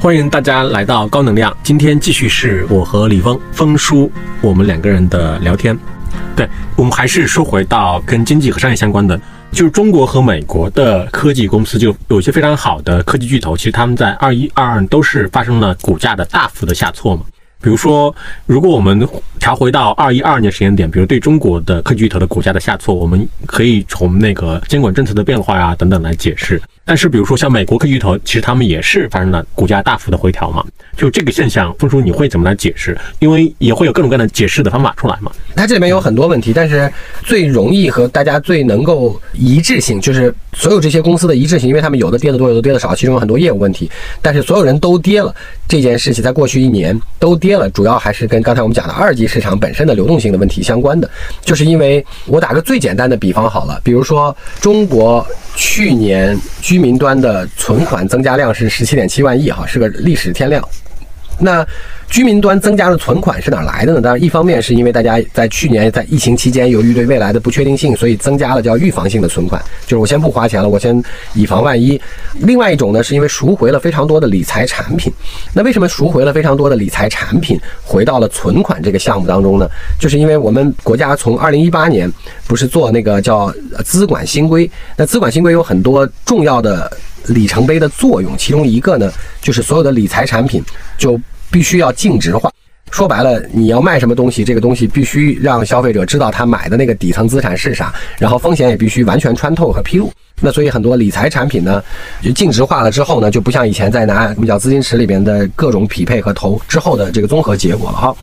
欢迎大家来到高能量。今天继续是我和李峰、峰叔我们两个人的聊天。对我们还是说回到跟经济和商业相关的，就是中国和美国的科技公司，就有些非常好的科技巨头，其实他们在二一、二二都是发生了股价的大幅的下挫嘛。比如说，如果我们调回到二一、二二年时间点，比如对中国的科技巨头的股价的下挫，我们可以从那个监管政策的变化呀等等来解释。但是，比如说像美国科技巨头，其实他们也是发生了股价大幅的回调嘛。就这个现象，峰叔你会怎么来解释？因为也会有各种各样的解释的方法出来嘛。它这里面有很多问题，但是最容易和大家最能够一致性，就是所有这些公司的一致性，因为他们有的跌得多，有的跌得少，其中有很多业务问题。但是所有人都跌了，这件事情在过去一年都跌了，主要还是跟刚才我们讲的二级市场本身的流动性的问题相关的。就是因为我打个最简单的比方好了，比如说中国去年居民端的存款增加量是十七点七万亿，哈，是个历史天量。那居民端增加的存款是哪来的呢？当然，一方面是因为大家在去年在疫情期间，由于对未来的不确定性，所以增加了叫预防性的存款，就是我先不花钱了，我先以防万一。另外一种呢，是因为赎回了非常多的理财产品。那为什么赎回了非常多的理财产品回到了存款这个项目当中呢？就是因为我们国家从二零一八年不是做那个叫资管新规，那资管新规有很多重要的。里程碑的作用，其中一个呢，就是所有的理财产品就必须要净值化。说白了，你要卖什么东西，这个东西必须让消费者知道他买的那个底层资产是啥，然后风险也必须完全穿透和披露。那所以很多理财产品呢，就净值化了之后呢，就不像以前在拿我们叫资金池里边的各种匹配和投之后的这个综合结果了哈。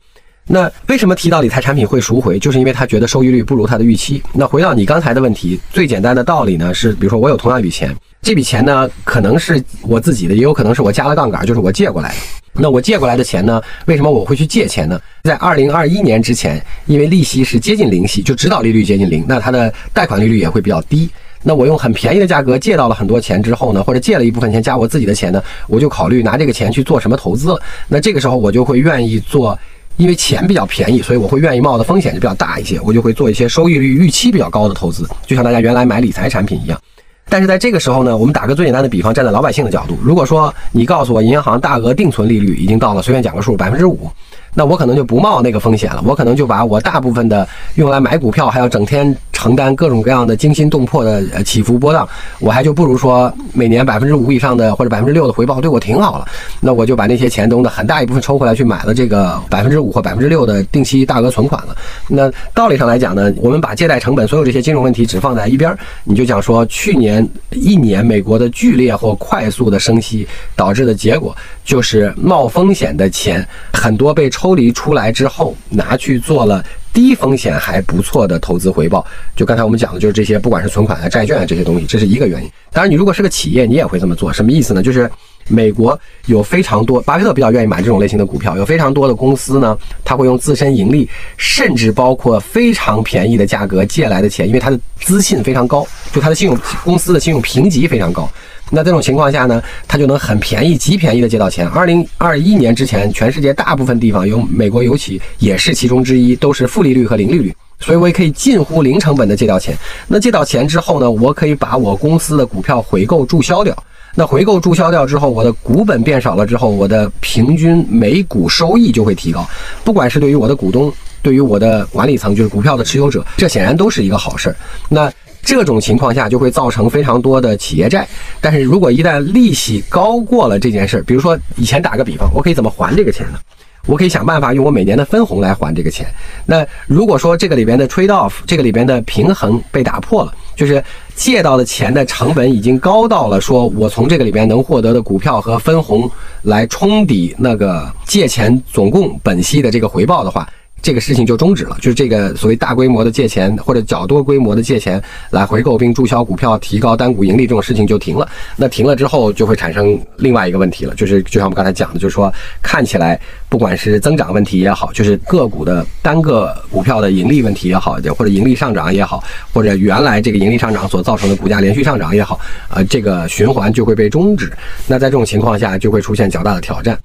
那为什么提到理财产品会赎回，就是因为他觉得收益率不如他的预期。那回到你刚才的问题，最简单的道理呢是，比如说我有同样一笔钱。这笔钱呢，可能是我自己的，也有可能是我加了杠杆，就是我借过来的。那我借过来的钱呢，为什么我会去借钱呢？在二零二一年之前，因为利息是接近零息，就指导利率接近零，那它的贷款利率也会比较低。那我用很便宜的价格借到了很多钱之后呢，或者借了一部分钱加我自己的钱呢，我就考虑拿这个钱去做什么投资了。那这个时候我就会愿意做，因为钱比较便宜，所以我会愿意冒的风险就比较大一些，我就会做一些收益率预期比较高的投资，就像大家原来买理财产品一样。但是在这个时候呢，我们打个最简单的比方，站在老百姓的角度，如果说你告诉我银行大额定存利率已经到了，随便讲个数，百分之五。那我可能就不冒那个风险了，我可能就把我大部分的用来买股票，还要整天承担各种各样的惊心动魄的起伏波荡，我还就不如说每年百分之五以上的或者百分之六的回报对我挺好了。那我就把那些钱中的很大一部分抽回来去买了这个百分之五或百分之六的定期大额存款了。那道理上来讲呢，我们把借贷成本所有这些金融问题只放在一边，你就讲说去年一年美国的剧烈或快速的升息导致的结果，就是冒风险的钱很多被抽。抽离出来之后，拿去做了低风险还不错的投资回报。就刚才我们讲的，就是这些，不管是存款啊、债券啊这些东西，这是一个原因。当然，你如果是个企业，你也会这么做。什么意思呢？就是美国有非常多，巴菲特比较愿意买这种类型的股票，有非常多的公司呢，他会用自身盈利，甚至包括非常便宜的价格借来的钱，因为他的资信非常高，就他的信用公司的信用评级非常高。那这种情况下呢，他就能很便宜、极便宜的借到钱。二零二一年之前，全世界大部分地方有美国尤其也是其中之一，都是负利率和零利率，所以我也可以近乎零成本的借到钱。那借到钱之后呢，我可以把我公司的股票回购注销掉。那回购注销掉之后，我的股本变少了之后，我的平均每股收益就会提高。不管是对于我的股东，对于我的管理层，就是股票的持有者，这显然都是一个好事儿。那。这种情况下就会造成非常多的企业债，但是如果一旦利息高过了这件事儿，比如说以前打个比方，我可以怎么还这个钱呢？我可以想办法用我每年的分红来还这个钱。那如果说这个里边的 trade off，这个里边的平衡被打破了，就是借到的钱的成本已经高到了，说我从这个里边能获得的股票和分红来冲抵那个借钱总共本息的这个回报的话。这个事情就终止了，就是这个所谓大规模的借钱或者较多规模的借钱来回购并注销股票、提高单股盈利这种事情就停了。那停了之后，就会产生另外一个问题了，就是就像我们刚才讲的，就是说看起来不管是增长问题也好，就是个股的单个股票的盈利问题也好，或者盈利上涨也好，或者原来这个盈利上涨所造成的股价连续上涨也好，呃，这个循环就会被终止。那在这种情况下，就会出现较大的挑战。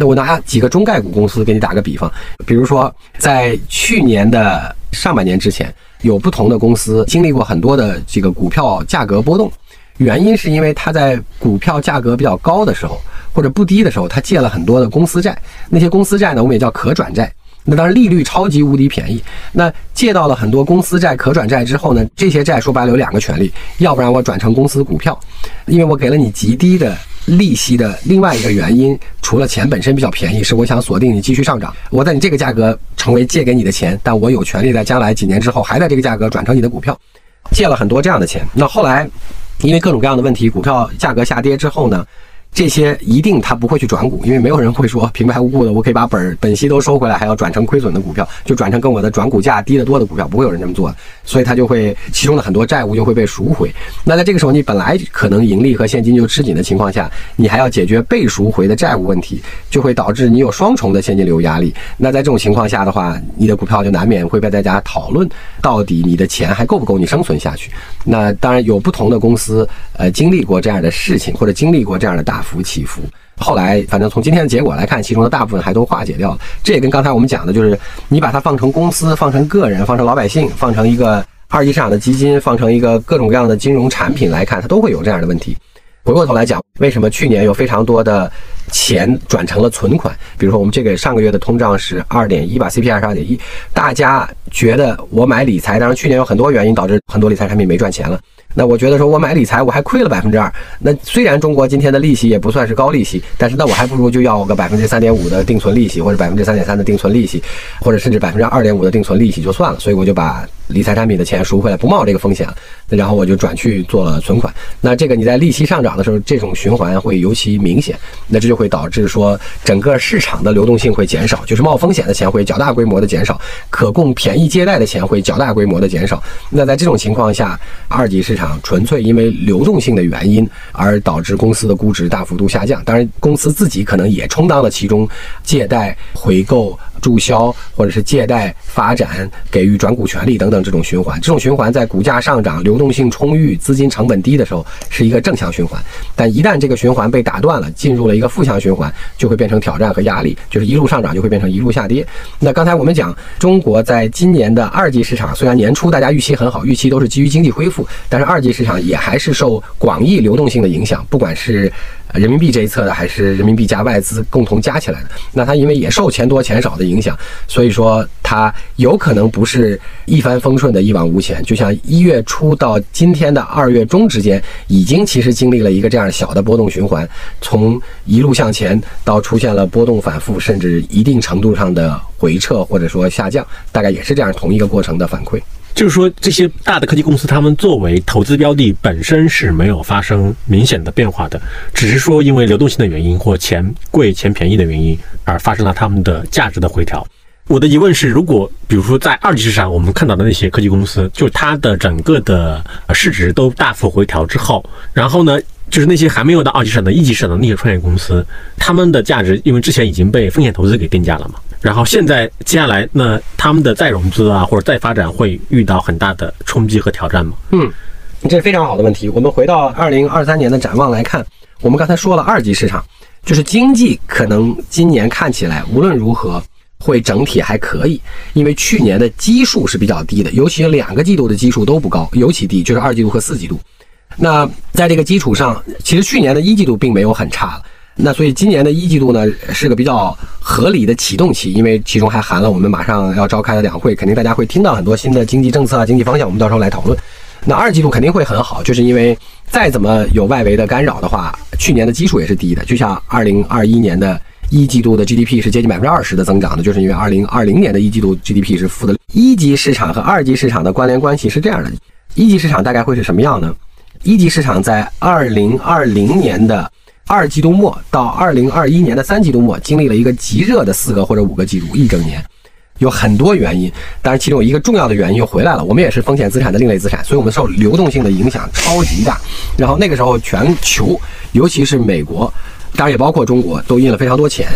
那我拿几个中概股公司给你打个比方，比如说在去年的上半年之前，有不同的公司经历过很多的这个股票价格波动，原因是因为它在股票价格比较高的时候，或者不低的时候，他借了很多的公司债，那些公司债呢，我们也叫可转债。那当然利率超级无敌便宜。那借到了很多公司债、可转债之后呢，这些债说白了有两个权利，要不然我转成公司股票，因为我给了你极低的利息的另外一个原因，除了钱本身比较便宜，是我想锁定你继续上涨。我在你这个价格成为借给你的钱，但我有权利在将来几年之后还在这个价格转成你的股票。借了很多这样的钱，那后来因为各种各样的问题，股票价格下跌之后呢？这些一定他不会去转股，因为没有人会说平白无故的我可以把本本息都收回来，还要转成亏损的股票，就转成跟我的转股价低得多的股票，不会有人这么做，所以他就会其中的很多债务就会被赎回。那在这个时候，你本来可能盈利和现金就吃紧的情况下，你还要解决被赎回的债务问题，就会导致你有双重的现金流压力。那在这种情况下的话，你的股票就难免会被大家讨论，到底你的钱还够不够你生存下去？那当然有不同的公司，呃，经历过这样的事情，或者经历过这样的大。大幅起伏，后来反正从今天的结果来看，其中的大部分还都化解掉了。这也跟刚才我们讲的，就是你把它放成公司、放成个人、放成老百姓、放成一个二级市场的基金、放成一个各种各样的金融产品来看，它都会有这样的问题。回过头来讲，为什么去年有非常多的钱转成了存款？比如说，我们这个上个月的通胀是二点一吧，CPI 是二点一，大家觉得我买理财，当然去年有很多原因导致很多理财产品没赚钱了。那我觉得说，我买理财我还亏了百分之二。那虽然中国今天的利息也不算是高利息，但是那我还不如就要个百分之三点五的定存利息，或者百分之三点三的定存利息，或者甚至百分之二点五的定存利息就算了。所以我就把理财产品的钱赎回来，不冒这个风险了。然后我就转去做了存款。那这个你在利息上涨的时候，这种循环会尤其明显。那这就会导致说，整个市场的流动性会减少，就是冒风险的钱会较大规模的减少，可供便宜借贷的钱会较大规模的减少。那在这种情况下，二级市场。纯粹因为流动性的原因而导致公司的估值大幅度下降，当然公司自己可能也充当了其中借贷回购。注销或者是借贷发展、给予转股权利等等这种循环，这种循环在股价上涨、流动性充裕、资金成本低的时候是一个正向循环，但一旦这个循环被打断了，进入了一个负向循环，就会变成挑战和压力，就是一路上涨就会变成一路下跌。那刚才我们讲，中国在今年的二级市场，虽然年初大家预期很好，预期都是基于经济恢复，但是二级市场也还是受广义流动性的影响，不管是。人民币这一侧的还是人民币加外资共同加起来的，那它因为也受钱多钱少的影响，所以说它有可能不是一帆风顺的一往无前。就像一月初到今天的二月中之间，已经其实经历了一个这样小的波动循环，从一路向前到出现了波动反复，甚至一定程度上的回撤或者说下降，大概也是这样同一个过程的反馈。就是说，这些大的科技公司，他们作为投资标的本身是没有发生明显的变化的，只是说因为流动性的原因或钱贵钱便宜的原因而发生了他们的价值的回调。我的疑问是，如果比如说在二级市场我们看到的那些科技公司，就它的整个的市值都大幅回调之后，然后呢？就是那些还没有到二级市场的一级市场的那些创业公司，他们的价值因为之前已经被风险投资给定价了嘛，然后现在接下来那他们的再融资啊或者再发展会遇到很大的冲击和挑战吗？嗯，这是非常好的问题。我们回到二零二三年的展望来看，我们刚才说了二级市场，就是经济可能今年看起来无论如何会整体还可以，因为去年的基数是比较低的，尤其两个季度的基数都不高，尤其低就是二季度和四季度。那在这个基础上，其实去年的一季度并没有很差了。那所以今年的一季度呢，是个比较合理的启动期，因为其中还含了我们马上要召开的两会，肯定大家会听到很多新的经济政策啊、经济方向，我们到时候来讨论。那二季度肯定会很好，就是因为再怎么有外围的干扰的话，去年的基数也是低的。就像二零二一年的一季度的 GDP 是接近百分之二十的增长的，就是因为二零二零年的一季度 GDP 是负的。一级市场和二级市场的关联关系是这样的：一级市场大概会是什么样呢？一级市场在二零二零年的二季度末到二零二一年的三季度末，经历了一个极热的四个或者五个季度，一整年，有很多原因。当然，其中有一个重要的原因又回来了。我们也是风险资产的另类资产，所以我们受流动性的影响超级大。然后那个时候，全球，尤其是美国，当然也包括中国，都印了非常多钱。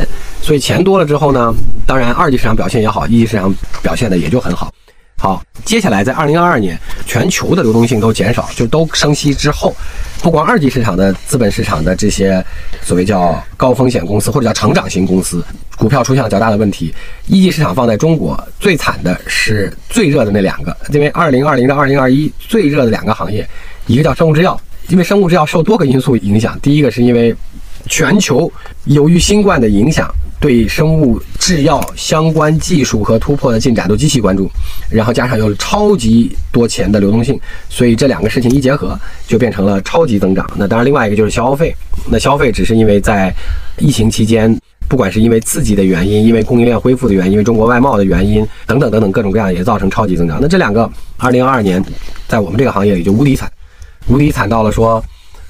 所以钱多了之后呢，当然二级市场表现也好，一级市场表现的也就很好。好，接下来在二零二二年，全球的流动性都减少，就都升息之后，不光二级市场的资本市场的这些所谓叫高风险公司或者叫成长型公司，股票出现了较大的问题。一级市场放在中国最惨的是最热的那两个，因为二零二零到二零二一最热的两个行业，一个叫生物制药，因为生物制药受多个因素影响，第一个是因为。全球由于新冠的影响，对生物制药相关技术和突破的进展都极其关注，然后加上有超级多钱的流动性，所以这两个事情一结合，就变成了超级增长。那当然，另外一个就是消费，那消费只是因为在疫情期间。不管是因为刺激的原因，因为供应链恢复的原因，因为中国外贸的原因等等等等各种各样，也造成超级增长。那这两个，二零二二年，在我们这个行业里就无敌惨，无敌惨到了说，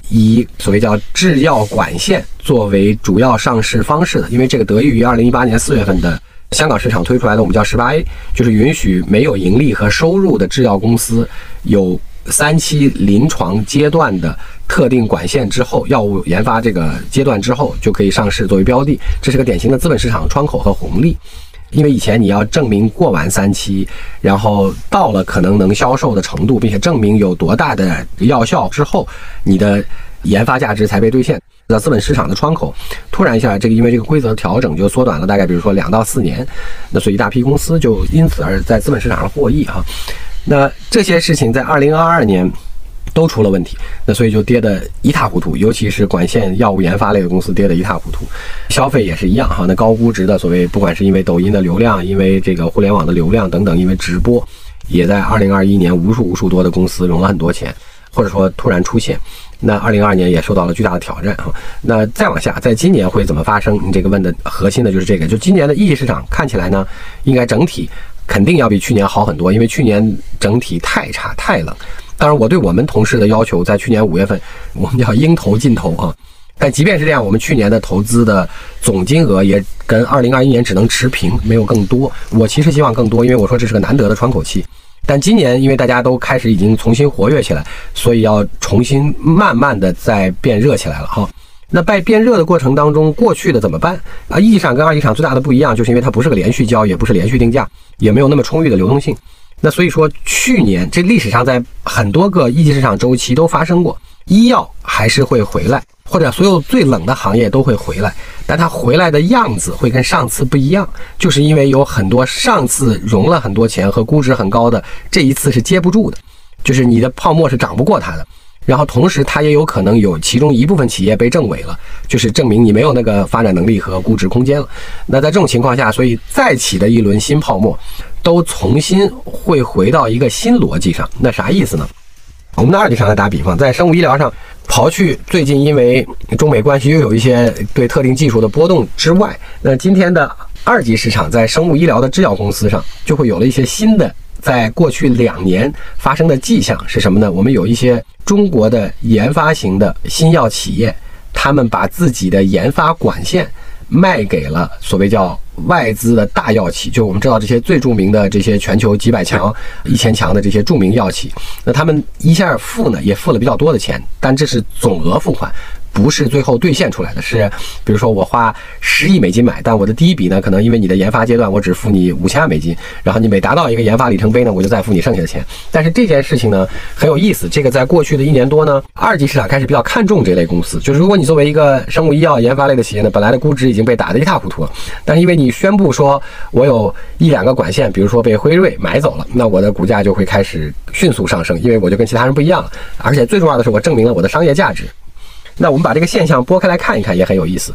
以所谓叫制药管线作为主要上市方式的，因为这个得益于二零一八年四月份的香港市场推出来的我们叫十八 A，就是允许没有盈利和收入的制药公司有。三期临床阶段的特定管线之后，药物研发这个阶段之后就可以上市作为标的，这是个典型的资本市场窗口和红利。因为以前你要证明过完三期，然后到了可能能销售的程度，并且证明有多大的药效之后，你的研发价值才被兑现。那资本市场的窗口突然一下，这个因为这个规则调整就缩短了大概，比如说两到四年，那所以一大批公司就因此而在资本市场上获益哈。那这些事情在二零二二年都出了问题，那所以就跌得一塌糊涂，尤其是管线药物研发类的公司跌得一塌糊涂，消费也是一样哈。那高估值的所谓，不管是因为抖音的流量，因为这个互联网的流量等等，因为直播，也在二零二一年无数无数多的公司融了很多钱，或者说突然出现。那二零二二年也受到了巨大的挑战哈。那再往下，在今年会怎么发生？你这个问的核心的就是这个，就今年的一级市场看起来呢，应该整体。肯定要比去年好很多，因为去年整体太差太冷。当然，我对我们同事的要求，在去年五月份，我们叫应投尽投啊。但即便是这样，我们去年的投资的总金额也跟二零二一年只能持平，没有更多。我其实希望更多，因为我说这是个难得的窗口期。但今年因为大家都开始已经重新活跃起来，所以要重新慢慢的再变热起来了哈。那在变热的过程当中，过去的怎么办啊？一级市场跟二级市场最大的不一样，就是因为它不是个连续交，也不是连续定价，也没有那么充裕的流动性。那所以说，去年这历史上在很多个一级市场周期都发生过，医药还是会回来，或者所有最冷的行业都会回来，但它回来的样子会跟上次不一样，就是因为有很多上次融了很多钱和估值很高的，这一次是接不住的，就是你的泡沫是涨不过它的。然后同时，它也有可能有其中一部分企业被证伪了，就是证明你没有那个发展能力和估值空间了。那在这种情况下，所以再起的一轮新泡沫，都重新会回到一个新逻辑上。那啥意思呢？我们的二级市场来打比方，在生物医疗上，刨去最近因为中美关系又有一些对特定技术的波动之外，那今天的二级市场在生物医疗的制药公司上，就会有了一些新的。在过去两年发生的迹象是什么呢？我们有一些中国的研发型的新药企业，他们把自己的研发管线卖给了所谓叫外资的大药企，就我们知道这些最著名的这些全球几百强、一千强的这些著名药企，那他们一下付呢也付了比较多的钱，但这是总额付款。不是最后兑现出来的，是比如说我花十亿美金买，但我的第一笔呢，可能因为你的研发阶段，我只付你五千万美金，然后你每达到一个研发里程碑呢，我就再付你剩下的钱。但是这件事情呢很有意思，这个在过去的一年多呢，二级市场开始比较看重这类公司，就是如果你作为一个生物医药研发类的企业呢，本来的估值已经被打得一塌糊涂了，但是因为你宣布说我有一两个管线，比如说被辉瑞买走了，那我的股价就会开始迅速上升，因为我就跟其他人不一样了，而且最重要的是我证明了我的商业价值。那我们把这个现象拨开来看一看，也很有意思。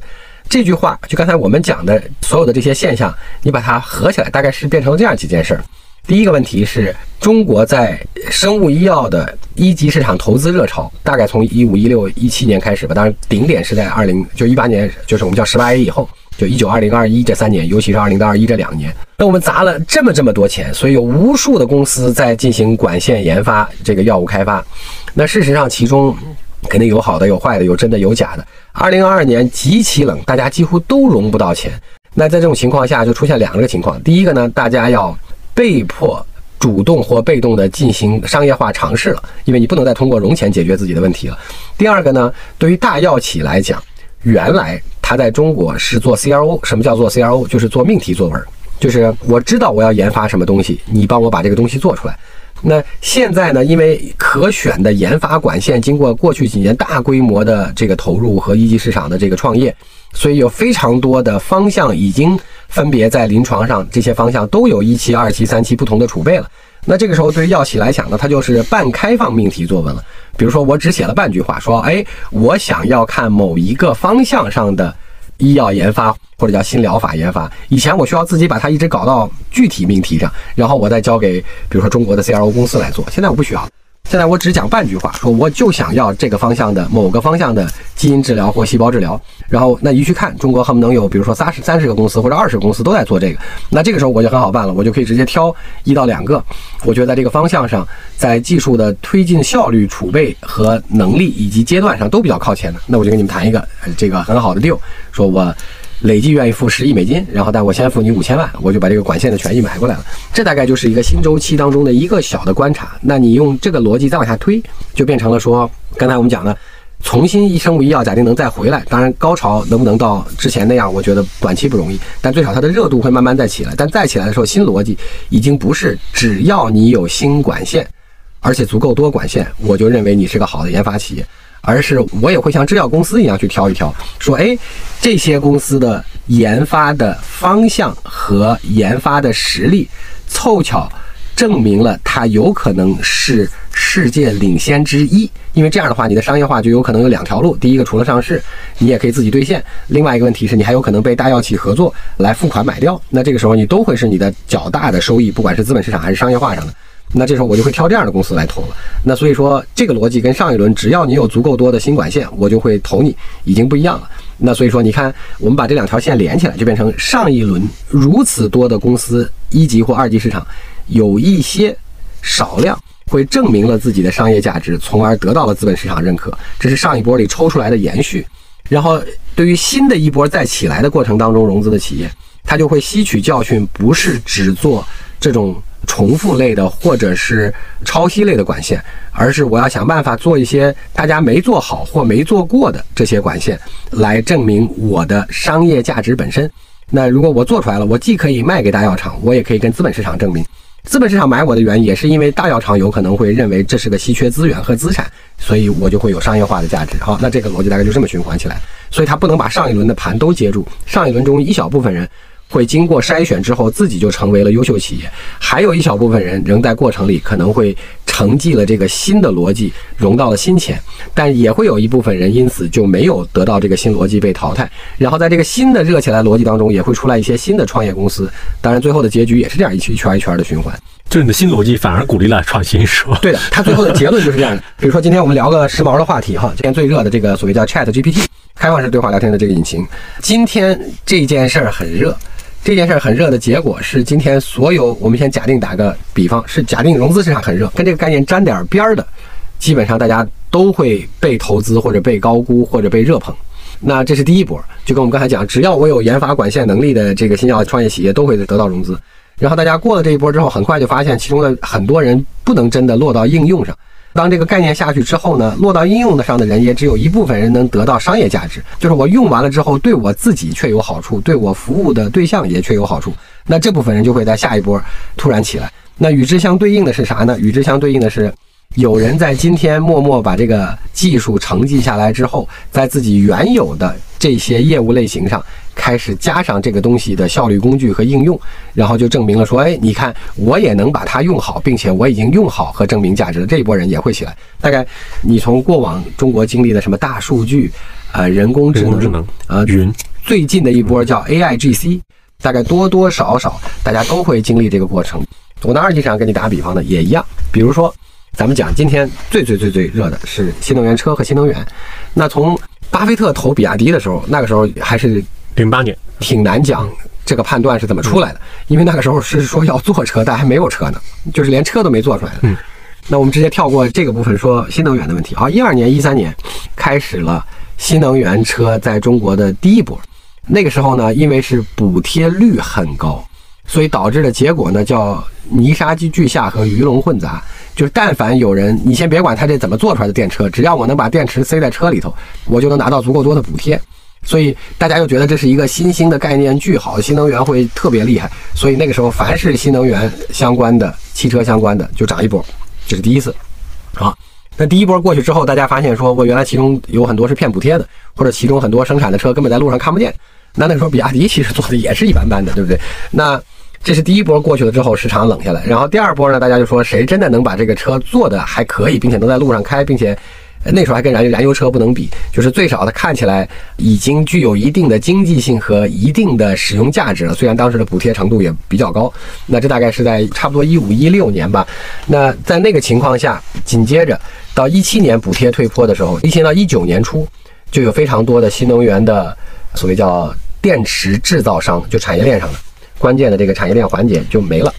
这句话就刚才我们讲的所有的这些现象，你把它合起来，大概是变成了这样几件事儿。第一个问题是中国在生物医药的一级市场投资热潮，大概从一五一六一七年开始吧，当然顶点是在二零就一八年，就是我们叫十八 A 以后，就一九二零二一这三年，尤其是二零到二一这两年。那我们砸了这么这么多钱，所以有无数的公司在进行管线研发，这个药物开发。那事实上其中。肯定有好的，有坏的，有真的，有假的。二零二二年极其冷，大家几乎都融不到钱。那在这种情况下，就出现两个情况：第一个呢，大家要被迫主动或被动的进行商业化尝试了，因为你不能再通过融钱解决自己的问题了。第二个呢，对于大药企来讲，原来他在中国是做 CRO，什么叫做 CRO？就是做命题作文，就是我知道我要研发什么东西，你帮我把这个东西做出来。那现在呢？因为可选的研发管线经过过去几年大规模的这个投入和一级市场的这个创业，所以有非常多的方向已经分别在临床上，这些方向都有一期、二期、三期不同的储备了。那这个时候对于药企来讲呢，它就是半开放命题作文了。比如说我只写了半句话，说，哎，我想要看某一个方向上的医药研发或者叫新疗法研发。以前我需要自己把它一直搞到具体命题上，然后我再交给比如说中国的 CRO 公司来做。现在我不需要。现在我只讲半句话，说我就想要这个方向的某个方向的基因治疗或细胞治疗。然后那一去看，中国恨不能有，比如说三十三十个公司或者二十个公司都在做这个。那这个时候我就很好办了，我就可以直接挑一到两个，我觉得在这个方向上，在技术的推进效率、储备和能力以及阶段上都比较靠前的，那我就跟你们谈一个这个很好的 deal，说我。累计愿意付十亿美金，然后但我先付你五千万，我就把这个管线的权益买过来了。这大概就是一个新周期当中的一个小的观察。那你用这个逻辑再往下推，就变成了说，刚才我们讲的，重新一生物医药假定能再回来，当然高潮能不能到之前那样，我觉得短期不容易，但最少它的热度会慢慢再起来。但再起来的时候，新逻辑已经不是只要你有新管线，而且足够多管线，我就认为你是个好的研发企业。而是我也会像制药公司一样去挑一挑，说，哎，这些公司的研发的方向和研发的实力，凑巧证明了它有可能是世界领先之一。因为这样的话，你的商业化就有可能有两条路：第一个，除了上市，你也可以自己兑现；另外一个问题是你还有可能被大药企合作来付款买掉。那这个时候，你都会是你的较大的收益，不管是资本市场还是商业化上的。那这时候我就会挑这样的公司来投了。那所以说，这个逻辑跟上一轮，只要你有足够多的新管线，我就会投你，已经不一样了。那所以说，你看，我们把这两条线连起来，就变成上一轮如此多的公司，一级或二级市场，有一些少量会证明了自己的商业价值，从而得到了资本市场认可。这是上一波里抽出来的延续。然后，对于新的一波再起来的过程当中融资的企业，它就会吸取教训，不是只做这种。重复类的或者是抄袭类的管线，而是我要想办法做一些大家没做好或没做过的这些管线，来证明我的商业价值本身。那如果我做出来了，我既可以卖给大药厂，我也可以跟资本市场证明。资本市场买我的原因也是因为大药厂有可能会认为这是个稀缺资源和资产，所以我就会有商业化的价值。好，那这个逻辑大概就这么循环起来。所以它不能把上一轮的盘都接住，上一轮中一小部分人。会经过筛选之后，自己就成为了优秀企业。还有一小部分人仍在过程里，可能会承继了这个新的逻辑，融到了新钱。但也会有一部分人因此就没有得到这个新逻辑被淘汰。然后在这个新的热起来逻辑当中，也会出来一些新的创业公司。当然，最后的结局也是这样一圈一圈一圈的循环。就是你的新逻辑反而鼓励了创新，是吧？对的，它最后的结论就是这样的。比如说，今天我们聊个时髦的话题哈，今天最热的这个所谓叫 Chat GPT 开放式对话聊天的这个引擎，今天这件事儿很热。这件事很热的结果是，今天所有我们先假定打个比方，是假定融资市场很热，跟这个概念沾点边儿的，基本上大家都会被投资或者被高估或者被热捧。那这是第一波，就跟我们刚才讲，只要我有研发管线能力的这个新药创业企业都会得到融资。然后大家过了这一波之后，很快就发现其中的很多人不能真的落到应用上。当这个概念下去之后呢，落到应用的上的人也只有一部分人能得到商业价值，就是我用完了之后对我自己却有好处，对我服务的对象也却有好处。那这部分人就会在下一波突然起来。那与之相对应的是啥呢？与之相对应的是，有人在今天默默把这个技术承继下来之后，在自己原有的这些业务类型上。开始加上这个东西的效率工具和应用，然后就证明了说，哎，你看我也能把它用好，并且我已经用好和证明价值了。这一波人也会起来。大概你从过往中国经历的什么大数据，呃，人工智能，呃，云，最近的一波叫 AIGC，大概多多少少大家都会经历这个过程。我拿二级市场跟你打个比方呢，也一样。比如说，咱们讲今天最最最最热的是新能源车和新能源。那从巴菲特投比亚迪的时候，那个时候还是。零八年挺难讲这个判断是怎么出来的，因为那个时候是说要做车，但还没有车呢，就是连车都没做出来的。嗯，那我们直接跳过这个部分，说新能源的问题。好，一二年、一三年开始了新能源车在中国的第一波。那个时候呢，因为是补贴率很高，所以导致的结果呢叫泥沙俱下和鱼龙混杂。就是但凡有人，你先别管他这怎么做出来的电车，只要我能把电池塞在车里头，我就能拿到足够多的补贴。所以大家又觉得这是一个新兴的概念，巨好，新能源会特别厉害。所以那个时候，凡是新能源相关的、汽车相关的，就涨一波，这是第一次。啊，那第一波过去之后，大家发现说，我原来其中有很多是骗补贴的，或者其中很多生产的车根本在路上看不见。那那时候，比亚迪其实做的也是一般般的，对不对？那这是第一波过去了之后，市场冷下来。然后第二波呢，大家就说谁真的能把这个车做的还可以，并且能在路上开，并且。那时候还跟燃油燃油车不能比，就是最少它看起来已经具有一定的经济性和一定的使用价值了。虽然当时的补贴程度也比较高，那这大概是在差不多一五一六年吧。那在那个情况下，紧接着到一七年补贴退坡的时候，一七到一九年初，就有非常多的新能源的所谓叫电池制造商，就产业链上的关键的这个产业链环节就没了。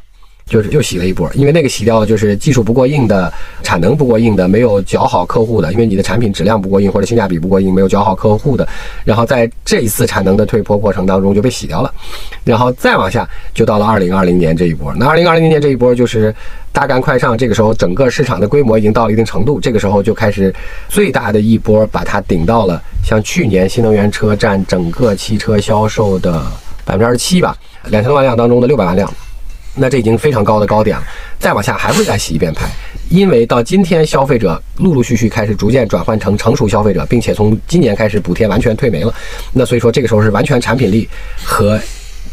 就是又洗了一波，因为那个洗掉就是技术不过硬的、产能不过硬的、没有较好客户的，因为你的产品质量不过硬或者性价比不过硬，没有较好客户的，然后在这一次产能的退坡过程当中就被洗掉了，然后再往下就到了二零二零年这一波。那二零二零年这一波就是大干快上，这个时候整个市场的规模已经到了一定程度，这个时候就开始最大的一波把它顶到了像去年新能源车占整个汽车销售的百分之二十七吧，两千多万辆当中的六百万辆。那这已经非常高的高点了，再往下还会再洗一遍牌，因为到今天消费者陆陆续续开始逐渐转换成成熟消费者，并且从今年开始补贴完全退没了，那所以说这个时候是完全产品力和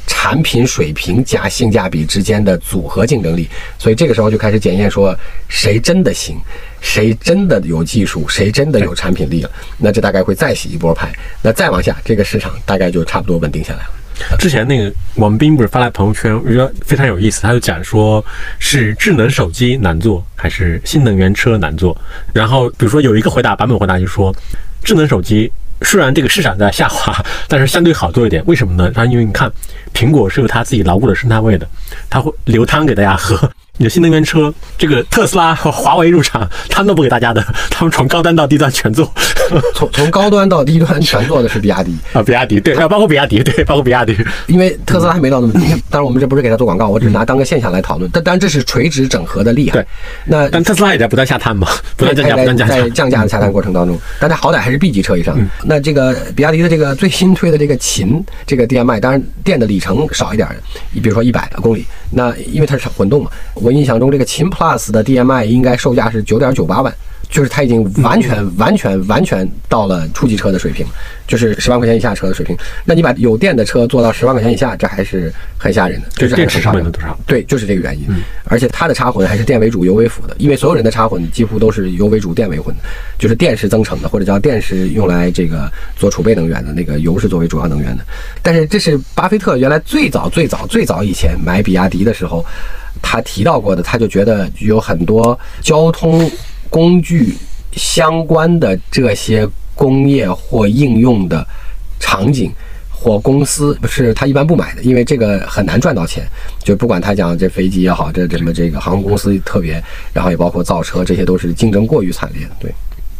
产品水平加性价比之间的组合竞争力，所以这个时候就开始检验说谁真的行，谁真的有技术，谁真的有产品力了，那这大概会再洗一波牌，那再往下这个市场大概就差不多稳定下来了。之前那个王斌不是发来朋友圈，我觉得非常有意思。他就讲说，是智能手机难做，还是新能源车难做？然后比如说有一个回答版本回答就说，智能手机虽然这个市场在下滑，但是相对好做一点。为什么呢？他因为你看，苹果是有它自己牢固的生态位的，它会留汤给大家喝。你的新能源车，这个特斯拉和华为入场，他们都不给大家的，他们从高端到低端全做。从从高端到低端全做的是比亚迪 啊，比亚迪对，包括比亚迪对，包括比亚迪。因为特斯拉还没到那么低，当然我们这不是给他做广告，我只是拿当个现象来讨论。但当然这是垂直整合的厉害。对，那但特斯拉也在不断下探嘛，不断降价，不断降价。在降价的下探过程当中，但它好歹还是 B 级车以上。那这个比亚迪的这个最新推的这个秦这个 DMI，当然电的里程少一点，你比如说一百公里，那因为它是混动嘛。我印象中这个秦 Plus 的 DMI 应该售价是九点九八万。就是它已经完全、完全、完全到了初级车的水平，就是十万块钱以下车的水平。那你把有电的车做到十万块钱以下，这还是很吓人的。就是电池成本多少？对，就是这个原因。而且它的插混还是电为主、油为辅的，因为所有人的插混几乎都是油为主、电为混的，就是电是增程的，或者叫电是用来这个做储备能源的，那个油是作为主要能源的。但是这是巴菲特原来最早、最早、最早以前买比亚迪的时候，他提到过的，他就觉得有很多交通。工具相关的这些工业或应用的场景或公司，不是他一般不买的，因为这个很难赚到钱。就不管他讲这飞机也好，这什么这个航空公司特别，然后也包括造车，这些都是竞争过于惨烈的。对，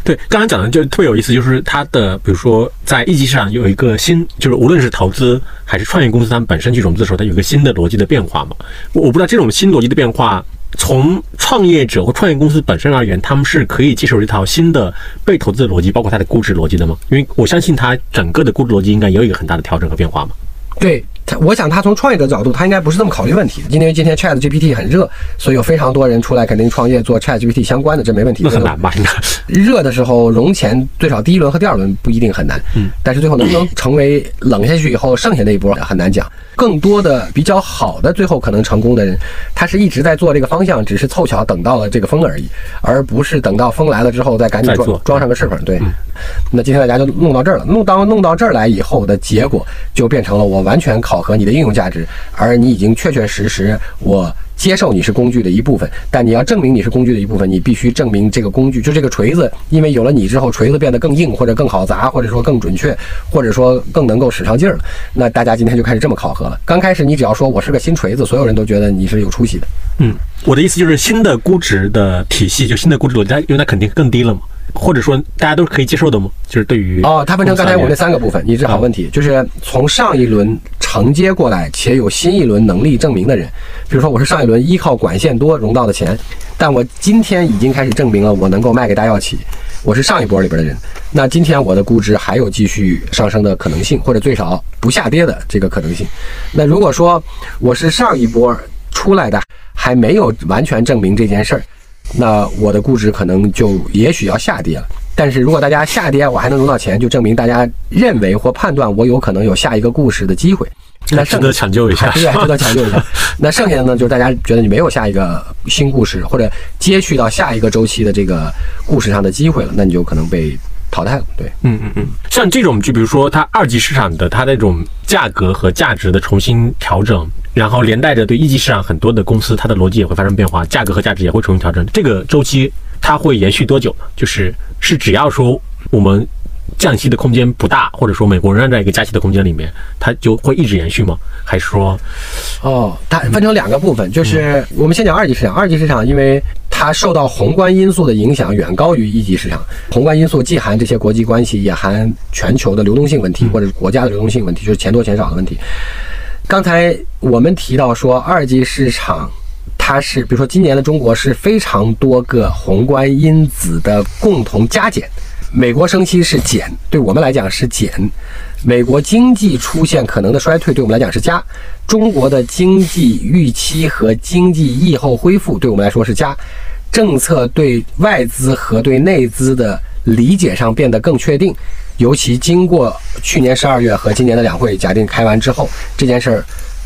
对，刚刚讲的就特别有意思，就是它的，比如说在一级市场有一个新，就是无论是投资还是创业公司，他们本身去融资的时候，它有一个新的逻辑的变化嘛。我不知道这种新逻辑的变化。从创业者或创业公司本身而言，他们是可以接受这套新的被投资的逻辑，包括它的估值逻辑的吗？因为我相信它整个的估值逻辑应该也有一个很大的调整和变化嘛。对。我想他从创业者角度，他应该不是这么考虑问题。因为今天 Chat GPT 很热，所以有非常多人出来肯定创业做 Chat GPT 相关的，这没问题。那很难吧？应该热的时候融钱最少第一轮和第二轮不一定很难，嗯，但是最后能不能成为冷下去以后剩下那一波很难讲。更多的比较好的最后可能成功的人，他是一直在做这个方向，只是凑巧等到了这个风而已，而不是等到风来了之后再赶紧装装上个翅膀。对，那今天大家就弄到这儿了。弄到弄到这儿来以后的结果，就变成了我完全考考核你的应用价值，而你已经确确实实我。接受你是工具的一部分，但你要证明你是工具的一部分，你必须证明这个工具就这个锤子，因为有了你之后，锤子变得更硬，或者更好砸，或者说更准确，或者说更能够使上劲儿了。那大家今天就开始这么考核了。刚开始你只要说我是个新锤子，所有人都觉得你是有出息的。嗯，我的意思就是新的估值的体系，就新的估值逻辑，因为它肯定更低了嘛。或者说大家都是可以接受的吗？就是对于哦，它分成刚才我那三个部分，你这好问题，就是从上一轮承接过来且有新一轮能力证明的人，比如说我是上一轮依靠管线多融到的钱，但我今天已经开始证明了我能够卖给大药企，我是上一波里边的人，那今天我的估值还有继续上升的可能性，或者最少不下跌的这个可能性。那如果说我是上一波出来的，还没有完全证明这件事儿。那我的估值可能就也许要下跌了，但是如果大家下跌我还能融到钱，就证明大家认为或判断我有可能有下一个故事的机会。那值得抢救一下。对，值得抢救一下。那剩下的呢，就是大家觉得你没有下一个新故事，或者接续到下一个周期的这个故事上的机会了，那你就可能被淘汰了。对，嗯嗯嗯，像这种，就比如说它二级市场的它那种价格和价值的重新调整，然后连带着对一级市场很多的公司，它的逻辑也会发生变化，价格和价值也会重新调整。这个周期它会延续多久呢？就是是只要说我们降息的空间不大，或者说美国仍然在一个加息的空间里面，它就会一直延续吗？还是说，哦，它分成两个部分，就是我们先讲二级市场。二级市场因为它受到宏观因素的影响远高于一级市场，宏观因素既含这些国际关系，也含全球的流动性问题或者是国家的流动性问题，就是钱多钱少的问题。刚才我们提到说，二级市场它是，比如说今年的中国是非常多个宏观因子的共同加减。美国升息是减，对我们来讲是减；美国经济出现可能的衰退，对我们来讲是加；中国的经济预期和经济疫后恢复，对我们来说是加。政策对外资和对内资的理解上变得更确定，尤其经过去年十二月和今年的两会假定开完之后，这件事儿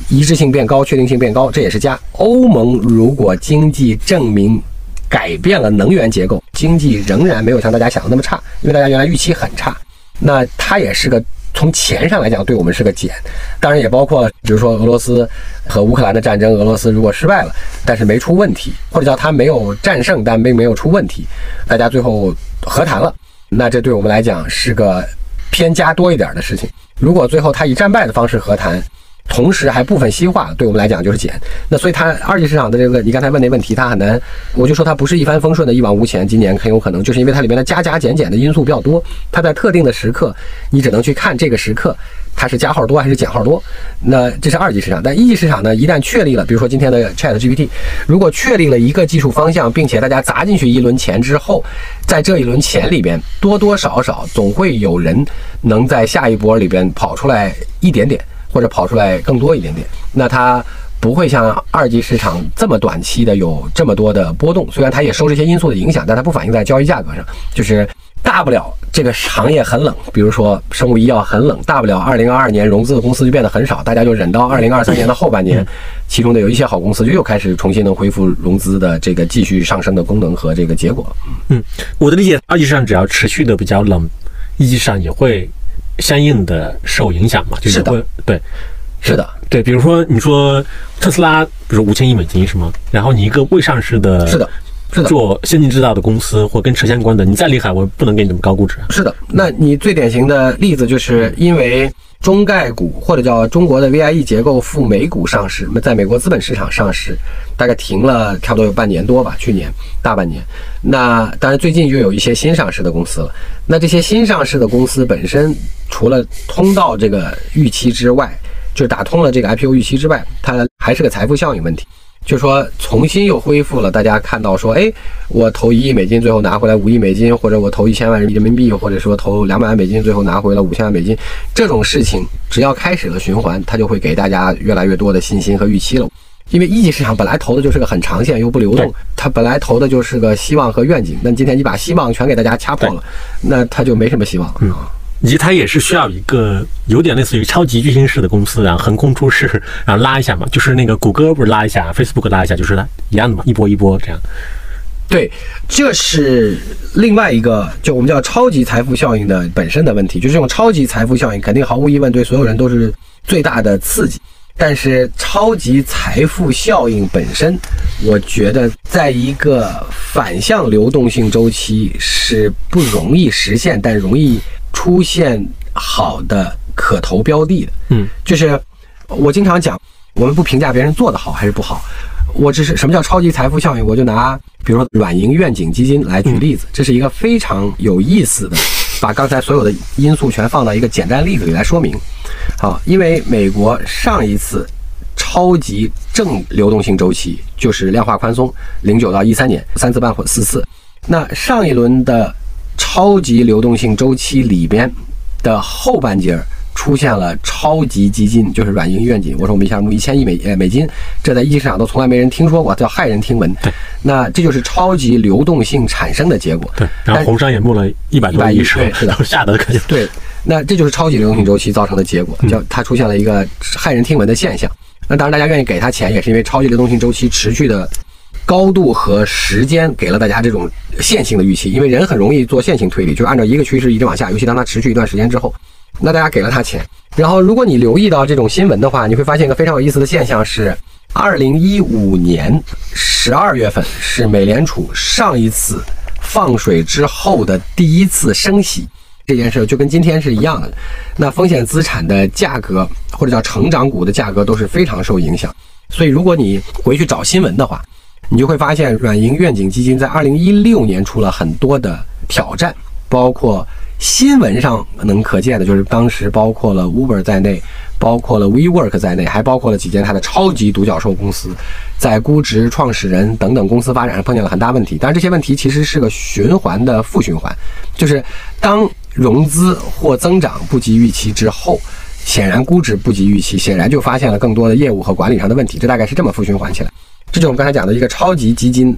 一致性变高，确定性变高，这也是加。欧盟如果经济证明改变了能源结构，经济仍然没有像大家想的那么差，因为大家原来预期很差，那它也是个从钱上来讲对我们是个减，当然也包括比如说俄罗斯和乌克兰的战争，俄罗斯如果失败了，但是没出问题，或者叫他没有战胜，但并没有出问题，大家最后和谈了，那这对我们来讲是个偏加多一点的事情。如果最后他以战败的方式和谈，同时还部分西化，对我们来讲就是减。那所以它二级市场的这个，你刚才问那问题，它很难，我就说它不是一帆风顺的，一往无前。今年很有可能就是因为它里面的加加减减的因素比较多，它在特定的时刻，你只能去看这个时刻它是加号多还是减号多。那这是二级市场，但一级市场呢，一旦确立了，比如说今天的 Chat GPT，如果确立了一个技术方向，并且大家砸进去一轮钱之后，在这一轮钱里边多多少少总会有人能在下一波里边跑出来一点点。或者跑出来更多一点点，那它不会像二级市场这么短期的有这么多的波动。虽然它也受这些因素的影响，但它不反映在交易价格上。就是大不了这个行业很冷，比如说生物医药很冷，大不了二零二二年融资的公司就变得很少，大家就忍到二零二三年的后半年，其中的有一些好公司就又开始重新能恢复融资的这个继续上升的功能和这个结果。嗯，我的理解，二级市场只要持续的比较冷，一级市场也会。相应的受影响嘛，就是会对，是的，对，比如说你说特斯拉，比如五千亿美金是吗？然后你一个未上市的，是的，是的，做先进制造的公司或跟车相关的，你再厉害，我不能给你这么高估值。是的，那你最典型的例子就是因为中概股或者叫中国的 VIE 结构赴美股上市，那么在美国资本市场上市，大概停了差不多有半年多吧，去年大半年。那当然最近又有一些新上市的公司了。那这些新上市的公司本身。除了通道这个预期之外，就是打通了这个 IPO 预期之外，它还是个财富效应问题。就是说，重新又恢复了，大家看到说，哎，我投一亿美金，最后拿回来五亿美金，或者我投一千万人民币，或者说投两百万美金，最后拿回了五千万美金，这种事情只要开始了循环，它就会给大家越来越多的信心和预期了。因为一级市场本来投的就是个很长线又不流动，它本来投的就是个希望和愿景。那今天你把希望全给大家掐破了，那它就没什么希望了。以及它也是需要一个有点类似于超级巨星式的公司，然后横空出世，然后拉一下嘛，就是那个谷歌不是拉一下，Facebook 拉一下，就是它一样的嘛，一波一波这样。对，这是另外一个，就我们叫超级财富效应的本身的问题，就是这种超级财富效应肯定毫无疑问对所有人都是最大的刺激，但是超级财富效应本身，我觉得在一个反向流动性周期是不容易实现，但容易。出现好的可投标的的，嗯，就是我经常讲，我们不评价别人做的好还是不好，我只是什么叫超级财富效应？我就拿比如说软银愿景基金来举例子，这是一个非常有意思的，把刚才所有的因素全放到一个简单例子里来说明。好，因为美国上一次超级正流动性周期就是量化宽松，零九到一三年三次半或四次，那上一轮的。超级流动性周期里边的后半截儿出现了超级基金，就是软银愿景。我说我们一下募一千亿美呃美金，这在一级市场都从来没人听说过，叫骇人听闻。对，那这就是超级流动性产生的结果。对，然后红杉也募了一百多亿，对，是的，吓得可就对。那这就是超级流动性周期造成的结果，叫它出现了一个骇人听闻的现象。那当然，大家愿意给他钱，也是因为超级流动性周期持续的高度和时间给了大家这种线性的预期。因为人很容易做线性推理，就是按照一个趋势一直往下，尤其当它持续一段时间之后，那大家给了他钱。然后，如果你留意到这种新闻的话，你会发现一个非常有意思的现象是，二零一五年十二月份是美联储上一次放水之后的第一次升息。这件事就跟今天是一样的，那风险资产的价格或者叫成长股的价格都是非常受影响。所以，如果你回去找新闻的话，你就会发现软银愿景基金在二零一六年出了很多的挑战，包括新闻上能可见的，就是当时包括了 Uber 在内，包括了 WeWork 在内，还包括了几间它的超级独角兽公司，在估值、创始人等等公司发展上碰见了很大问题。但是这些问题其实是个循环的负循环，就是当融资或增长不及预期之后，显然估值不及预期，显然就发现了更多的业务和管理上的问题。这大概是这么负循环起来。这就是我们刚才讲的一个超级基金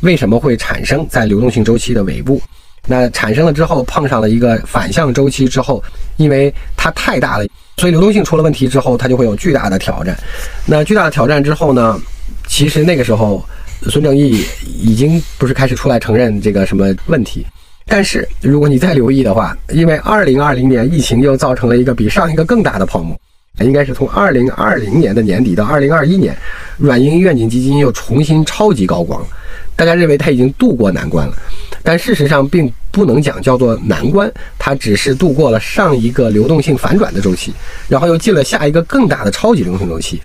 为什么会产生在流动性周期的尾部。那产生了之后，碰上了一个反向周期之后，因为它太大了，所以流动性出了问题之后，它就会有巨大的挑战。那巨大的挑战之后呢，其实那个时候孙正义已经不是开始出来承认这个什么问题。但是，如果你再留意的话，因为二零二零年疫情又造成了一个比上一个更大的泡沫，应该是从二零二零年的年底到二零二一年，软银愿景基金又重新超级高光了。大家认为它已经度过难关了，但事实上并不能讲叫做难关，它只是度过了上一个流动性反转的周期，然后又进了下一个更大的超级流动性周期。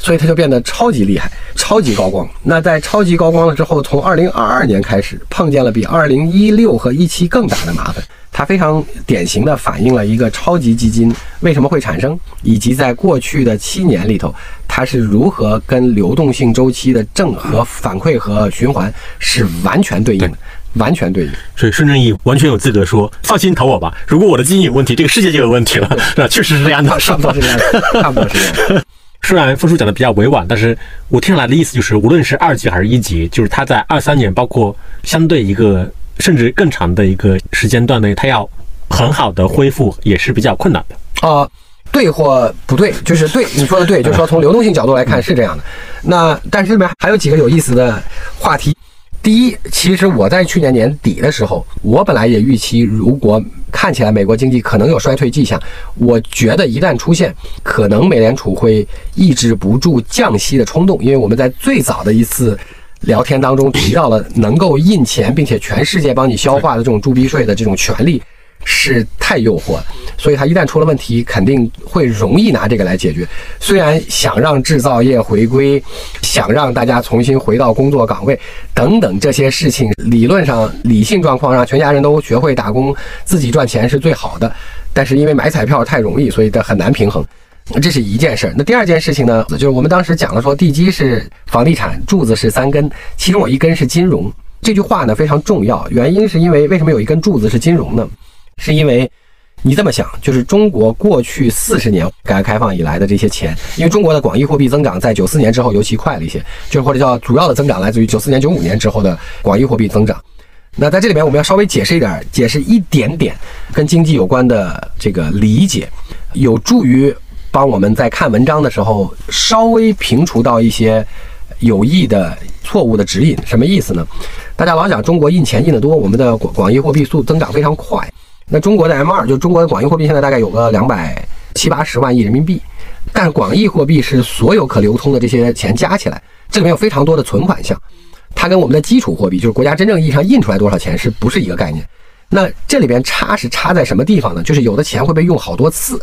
所以它就变得超级厉害，超级高光。那在超级高光了之后，从二零二二年开始，碰见了比二零一六和一七更大的麻烦。它非常典型的反映了一个超级基金为什么会产生，以及在过去的七年里头，它是如何跟流动性周期的正和反馈和循环是完全对应的，完全对应。所以孙正义完全有资格说：“放心投我吧，如果我的基金有问题，这个世界就有问题了。”那确实是这样的，差不多是这样的，差不多是这样。虽然分数讲的比较委婉，但是我听来的意思就是，无论是二级还是一级，就是他在二三年，包括相对一个甚至更长的一个时间段内，他要很好的恢复也是比较困难的啊。对或不对，就是对你说的对，就是说从流动性角度来看是这样的。那但是这里面还有几个有意思的话题。第一，其实我在去年年底的时候，我本来也预期，如果看起来美国经济可能有衰退迹象，我觉得一旦出现，可能美联储会抑制不住降息的冲动，因为我们在最早的一次聊天当中提到了能够印钱，并且全世界帮你消化的这种铸币税的这种权利。是太诱惑了，所以它一旦出了问题，肯定会容易拿这个来解决。虽然想让制造业回归，想让大家重新回到工作岗位等等这些事情，理论上理性状况让全家人都学会打工，自己赚钱是最好的。但是因为买彩票太容易，所以它很难平衡。这是一件事儿。那第二件事情呢，就是我们当时讲了说，地基是房地产，柱子是三根，其中有一根是金融。这句话呢非常重要，原因是因为为什么有一根柱子是金融呢？是因为你这么想，就是中国过去四十年改革开放以来的这些钱，因为中国的广义货币增长在九四年之后尤其快了一些，就是或者叫主要的增长来自于九四年、九五年之后的广义货币增长。那在这里面，我们要稍微解释一点，解释一点点跟经济有关的这个理解，有助于帮我们在看文章的时候稍微平除到一些有益的错误的指引。什么意思呢？大家老讲中国印钱印得多，我们的广广义货币速增长非常快。那中国的 M 二，就中国的广义货币，现在大概有个两百七八十万亿人民币。但广义货币是所有可流通的这些钱加起来，这里面有非常多的存款项，它跟我们的基础货币，就是国家真正意义上印出来多少钱，是不是一个概念？那这里边差是差在什么地方呢？就是有的钱会被用好多次，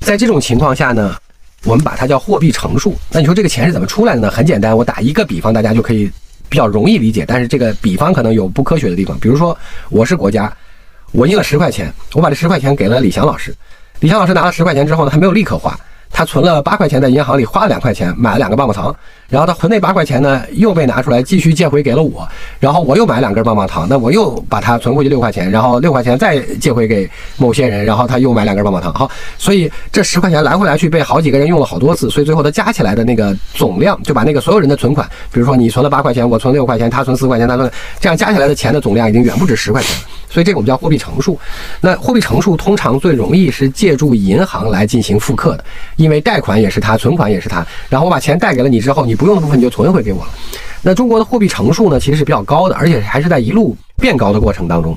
在这种情况下呢，我们把它叫货币乘数。那你说这个钱是怎么出来的呢？很简单，我打一个比方，大家就可以比较容易理解。但是这个比方可能有不科学的地方，比如说我是国家。我印了十块钱，我把这十块钱给了李翔老师，李翔老师拿了十块钱之后呢，他没有立刻花，他存了八块钱在银行里，花了两块钱买了两个棒棒糖，然后他存那八块钱呢又被拿出来继续借回给了我，然后我又买两根棒棒糖，那我又把它存回去六块钱，然后六块钱再借回给某些人，然后他又买两根棒棒糖，好，所以这十块钱来回来去被好几个人用了好多次，所以最后他加起来的那个总量就把那个所有人的存款，比如说你存了八块钱，我存六块钱，他存四块钱，他存这样加起来的钱的总量已经远不止十块钱了。所以这个我们叫货币乘数。那货币乘数通常最容易是借助银行来进行复刻的，因为贷款也是它，存款也是它。然后我把钱贷给了你之后，你不用的部分你就存回给我了。那中国的货币乘数呢，其实是比较高的，而且还是在一路变高的过程当中。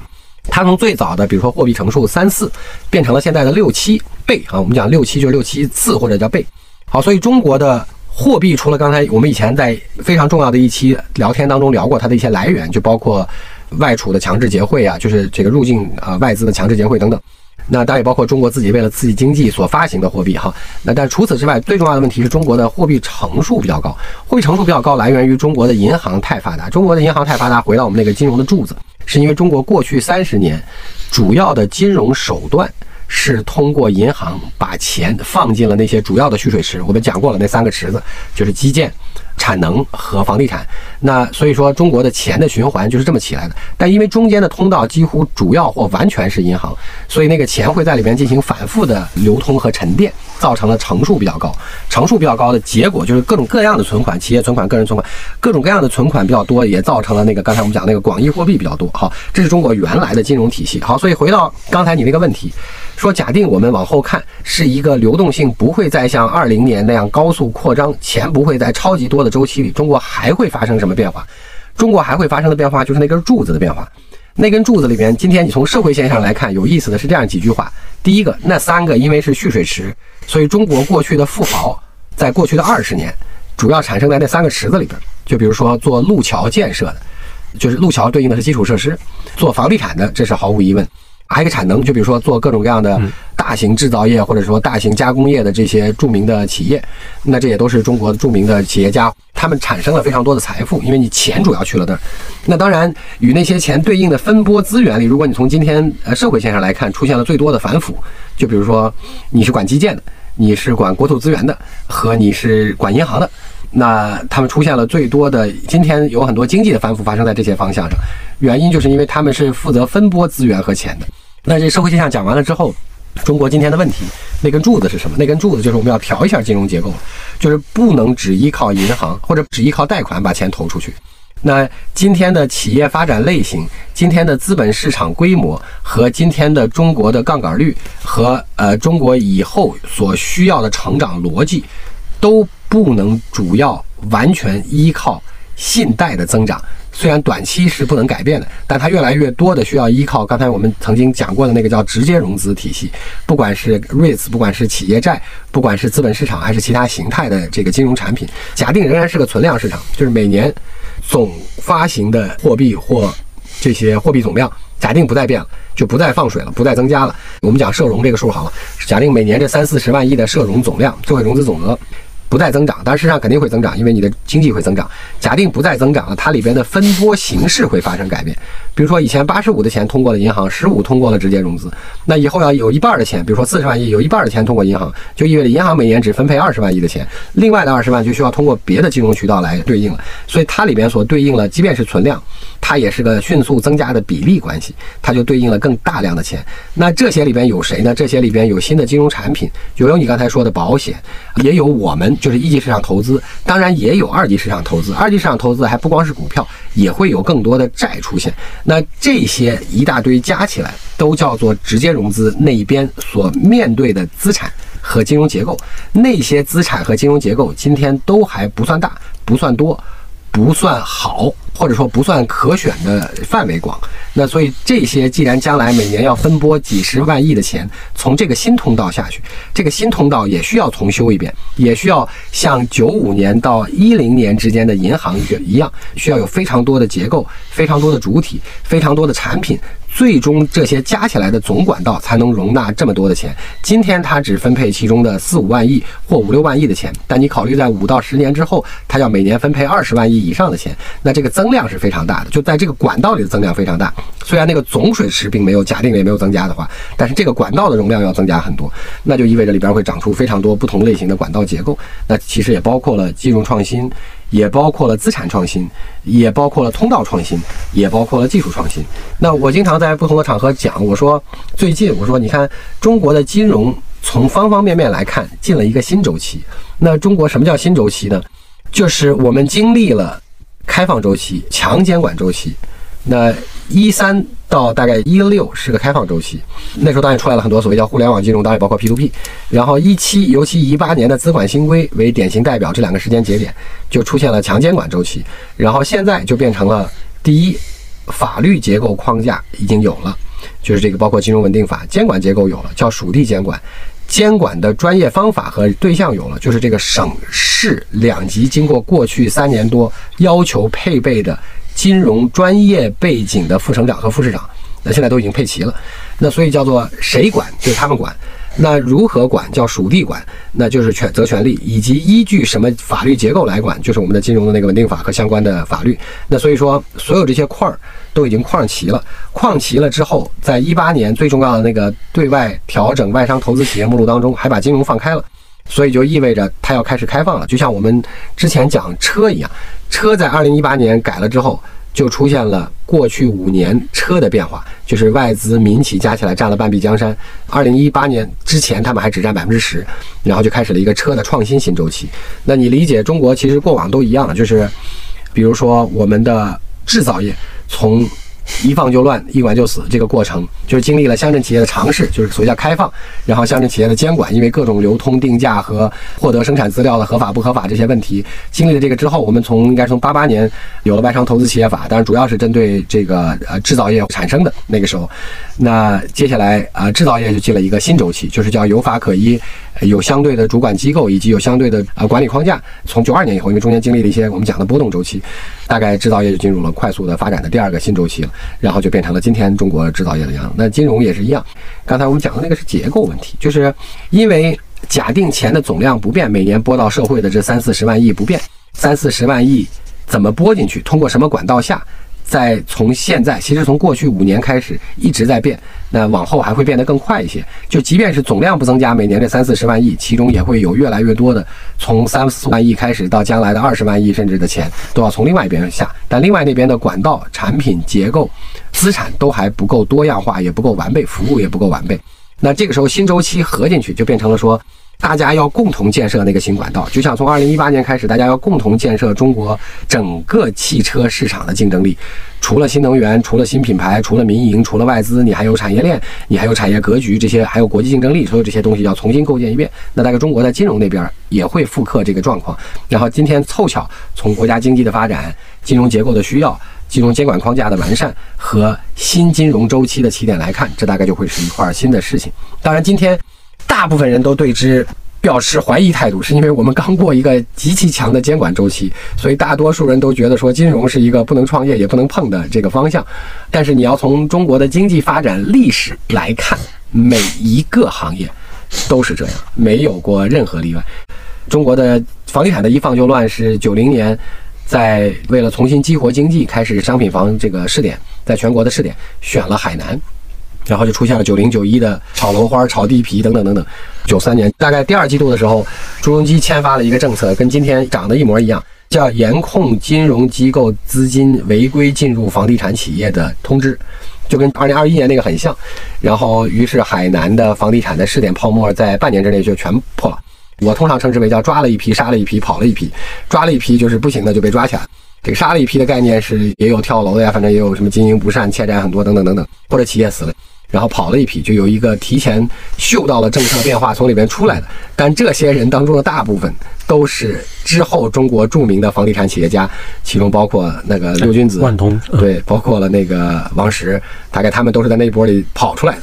它从最早的，比如说货币乘数三四，变成了现在的六七倍啊。我们讲六七就是六七次或者叫倍。好，所以中国的货币除了刚才我们以前在非常重要的一期聊天当中聊过它的一些来源，就包括外储的强制结汇啊，就是这个入境啊外资的强制结汇等等。那当然也包括中国自己为了刺激经济所发行的货币哈。那但除此之外，最重要的问题是中国的货币乘数比较高。货币乘数比较高，来源于中国的银行太发达。中国的银行太发达，回到我们那个金融的柱子，是因为中国过去三十年主要的金融手段。是通过银行把钱放进了那些主要的蓄水池，我们讲过了，那三个池子就是基建、产能和房地产。那所以说，中国的钱的循环就是这么起来的。但因为中间的通道几乎主要或完全是银行，所以那个钱会在里边进行反复的流通和沉淀，造成了成数比较高。成数比较高的结果就是各种各样的存款，企业存款、个人存款，各种各样的存款比较多，也造成了那个刚才我们讲那个广义货币比较多。好，这是中国原来的金融体系。好，所以回到刚才你那个问题。说，假定我们往后看，是一个流动性不会再像二零年那样高速扩张，钱不会在超级多的周期里，中国还会发生什么变化？中国还会发生的变化就是那根柱子的变化。那根柱子里面，今天你从社会现象来看，有意思的是这样几句话：第一个，那三个因为是蓄水池，所以中国过去的富豪在过去的二十年，主要产生在那三个池子里边。就比如说做路桥建设的，就是路桥对应的是基础设施；做房地产的，这是毫无疑问。还有一个产能，就比如说做各种各样的大型制造业，或者说大型加工业的这些著名的企业，那这也都是中国著名的企业家，他们产生了非常多的财富，因为你钱主要去了那儿。那当然与那些钱对应的分拨资源里，如果你从今天呃社会现象来看，出现了最多的反腐，就比如说你是管基建的，你是管国土资源的，和你是管银行的。那他们出现了最多的，今天有很多经济的反腐发生在这些方向上，原因就是因为他们是负责分拨资源和钱的。那这社会现象讲完了之后，中国今天的问题，那根柱子是什么？那根柱子就是我们要调一下金融结构，就是不能只依靠银行或者只依靠贷款把钱投出去。那今天的企业发展类型、今天的资本市场规模和今天的中国的杠杆率和呃中国以后所需要的成长逻辑，都。不能主要完全依靠信贷的增长，虽然短期是不能改变的，但它越来越多的需要依靠刚才我们曾经讲过的那个叫直接融资体系，不管是 REITs，不管是企业债，不管是资本市场还是其他形态的这个金融产品，假定仍然是个存量市场，就是每年总发行的货币或这些货币总量，假定不再变了，就不再放水了，不再增加了。我们讲社融这个数好了，假定每年这三四十万亿的社融总量，社会融资总额。不再增长，但事实上肯定会增长，因为你的经济会增长。假定不再增长了，它里边的分拨形式会发生改变。比如说，以前八十五的钱通过了银行，十五通过了直接融资，那以后要有一半的钱，比如说四十万亿，有一半的钱通过银行，就意味着银行每年只分配二十万亿的钱，另外的二十万就需要通过别的金融渠道来对应了。所以它里边所对应了，即便是存量，它也是个迅速增加的比例关系，它就对应了更大量的钱。那这些里边有谁呢？这些里边有新的金融产品，有有你刚才说的保险，也有我们。就是一级市场投资，当然也有二级市场投资。二级市场投资还不光是股票，也会有更多的债出现。那这些一大堆加起来，都叫做直接融资那一边所面对的资产和金融结构。那些资产和金融结构今天都还不算大，不算多，不算好。或者说不算可选的范围广，那所以这些既然将来每年要分拨几十万亿的钱从这个新通道下去，这个新通道也需要重修一遍，也需要像九五年到一零年之间的银行一样，需要有非常多的结构、非常多的主体、非常多的产品，最终这些加起来的总管道才能容纳这么多的钱。今天它只分配其中的四五万亿或五六万亿的钱，但你考虑在五到十年之后，它要每年分配二十万亿以上的钱，那这个增。量是非常大的，就在这个管道里的增量非常大。虽然那个总水池并没有假定也没有增加的话，但是这个管道的容量要增加很多，那就意味着里边会长出非常多不同类型的管道结构。那其实也包括了金融创新，也包括了资产创新，也包括了通道创新，也包括了技术创新。那我经常在不同的场合讲，我说最近我说你看中国的金融从方方面面来看进了一个新周期。那中国什么叫新周期呢？就是我们经历了。开放周期、强监管周期，那一三到大概一六是个开放周期，那时候当然出来了很多所谓叫互联网金融，当然包括 P to P。然后一七，尤其一八年的资管新规为典型代表，这两个时间节点就出现了强监管周期。然后现在就变成了第一，法律结构框架已经有了，就是这个包括金融稳定法，监管结构有了，叫属地监管。监管的专业方法和对象有了，就是这个省市两级经过过去三年多要求配备的金融专业背景的副省长和副市长，那现在都已经配齐了。那所以叫做谁管，就是他们管。那如何管叫属地管，那就是权责权利，以及依据什么法律结构来管，就是我们的金融的那个稳定法和相关的法律。那所以说，所有这些块儿都已经框齐了。框齐了之后，在一八年最重要的那个对外调整外商投资企业目录当中，还把金融放开了，所以就意味着它要开始开放了。就像我们之前讲车一样，车在二零一八年改了之后。就出现了过去五年车的变化，就是外资、民企加起来占了半壁江山。二零一八年之前，他们还只占百分之十，然后就开始了一个车的创新新周期。那你理解中国其实过往都一样，就是比如说我们的制造业从。一放就乱，一管就死，这个过程就是经历了乡镇企业的尝试，就是所谓叫开放，然后乡镇企业的监管，因为各种流通、定价和获得生产资料的合法不合法这些问题，经历了这个之后，我们从应该从八八年有了外商投资企业法，当然主要是针对这个呃制造业产生的那个时候，那接下来啊制造业就进了一个新周期，就是叫有法可依。有相对的主管机构，以及有相对的呃管理框架。从九二年以后，因为中间经历了一些我们讲的波动周期，大概制造业就进入了快速的发展的第二个新周期了，然后就变成了今天中国制造业的样子。那金融也是一样，刚才我们讲的那个是结构问题，就是因为假定钱的总量不变，每年拨到社会的这三四十万亿不变，三四十万亿怎么拨进去，通过什么管道下？在从现在，其实从过去五年开始一直在变，那往后还会变得更快一些。就即便是总量不增加，每年这三四十万亿，其中也会有越来越多的从三四万亿开始到将来的二十万亿甚至的钱，都要从另外一边下。但另外那边的管道、产品结构、资产都还不够多样化，也不够完备，服务也不够完备。那这个时候新周期合进去，就变成了说。大家要共同建设那个新管道，就像从二零一八年开始，大家要共同建设中国整个汽车市场的竞争力。除了新能源，除了新品牌，除了民营，除了外资，你还有产业链，你还有产业格局，这些还有国际竞争力，所有这些东西要重新构建一遍。那大概中国在金融那边也会复刻这个状况。然后今天凑巧从国家经济的发展、金融结构的需要、金融监管框架的完善和新金融周期的起点来看，这大概就会是一块新的事情。当然今天。大部分人都对之表示怀疑态度，是因为我们刚过一个极其强的监管周期，所以大多数人都觉得说金融是一个不能创业也不能碰的这个方向。但是你要从中国的经济发展历史来看，每一个行业都是这样，没有过任何例外。中国的房地产的一放就乱，是九零年在为了重新激活经济，开始商品房这个试点，在全国的试点选了海南。然后就出现了九零九一的炒楼花、炒地皮等等等等。九三年大概第二季度的时候，朱镕基签发了一个政策，跟今天长得一模一样，叫严控金融机构资金违规进入房地产企业的通知，就跟二零二一年那个很像。然后，于是海南的房地产的试点泡沫在半年之内就全破了。我通常称之为叫抓了一批，杀了一批，跑了一批。抓了一批就是不行的就被抓起来。这个杀了一批的概念是也有跳楼的呀，反正也有什么经营不善、欠债很多等等等等，或者企业死了。然后跑了一批，就有一个提前嗅到了政策变化从里面出来的。但这些人当中的大部分都是之后中国著名的房地产企业家，其中包括那个六君子、万通，对，包括了那个王石，大概他们都是在那一波里跑出来的。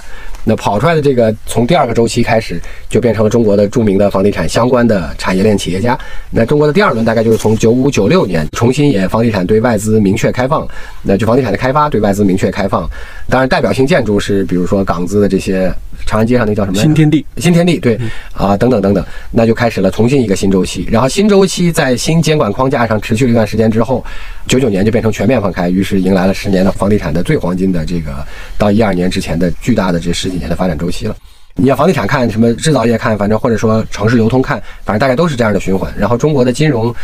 那跑出来的这个，从第二个周期开始，就变成了中国的著名的房地产相关的产业链企业家。那中国的第二轮大概就是从九五九六年，重新也房地产对外资明确开放，那就房地产的开发对外资明确开放。当然，代表性建筑是比如说港资的这些，长安街上那叫什么？新天地。新天地，对，啊，等等等等，那就开始了重新一个新周期。然后新周期在新监管框架上持续了一段时间之后，九九年就变成全面放开，于是迎来了十年的房地产的最黄金的这个到一二年之前的巨大的这十几。年的发展周期了，你要房地产看什么制造业看，反正或者说城市流通看，反正大概都是这样的循环。然后中国的金融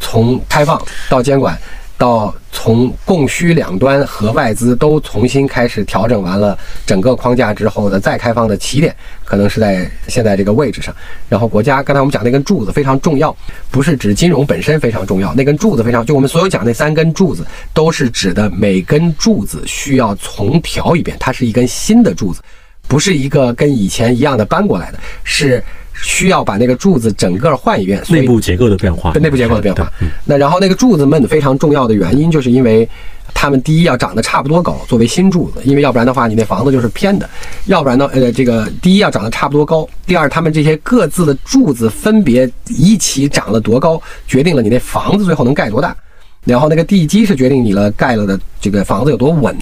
从开放到监管，到从供需两端和外资都重新开始调整完了整个框架之后的再开放的起点，可能是在现在这个位置上。然后国家刚才我们讲那根柱子非常重要，不是指金融本身非常重要，那根柱子非常就我们所有讲那三根柱子都是指的每根柱子需要重调一遍，它是一根新的柱子，不是一个跟以前一样的搬过来的，是。需要把那个柱子整个换一遍，内部结构的变化，对内部结构的变化。那然后那个柱子们非常重要的原因，就是因为他们第一要长得差不多高，作为新柱子，因为要不然的话你那房子就是偏的；要不然呢，呃，这个第一要长得差不多高，第二他们这些各自的柱子分别一起长了多高，决定了你那房子最后能盖多大。然后那个地基是决定你了盖了的这个房子有多稳。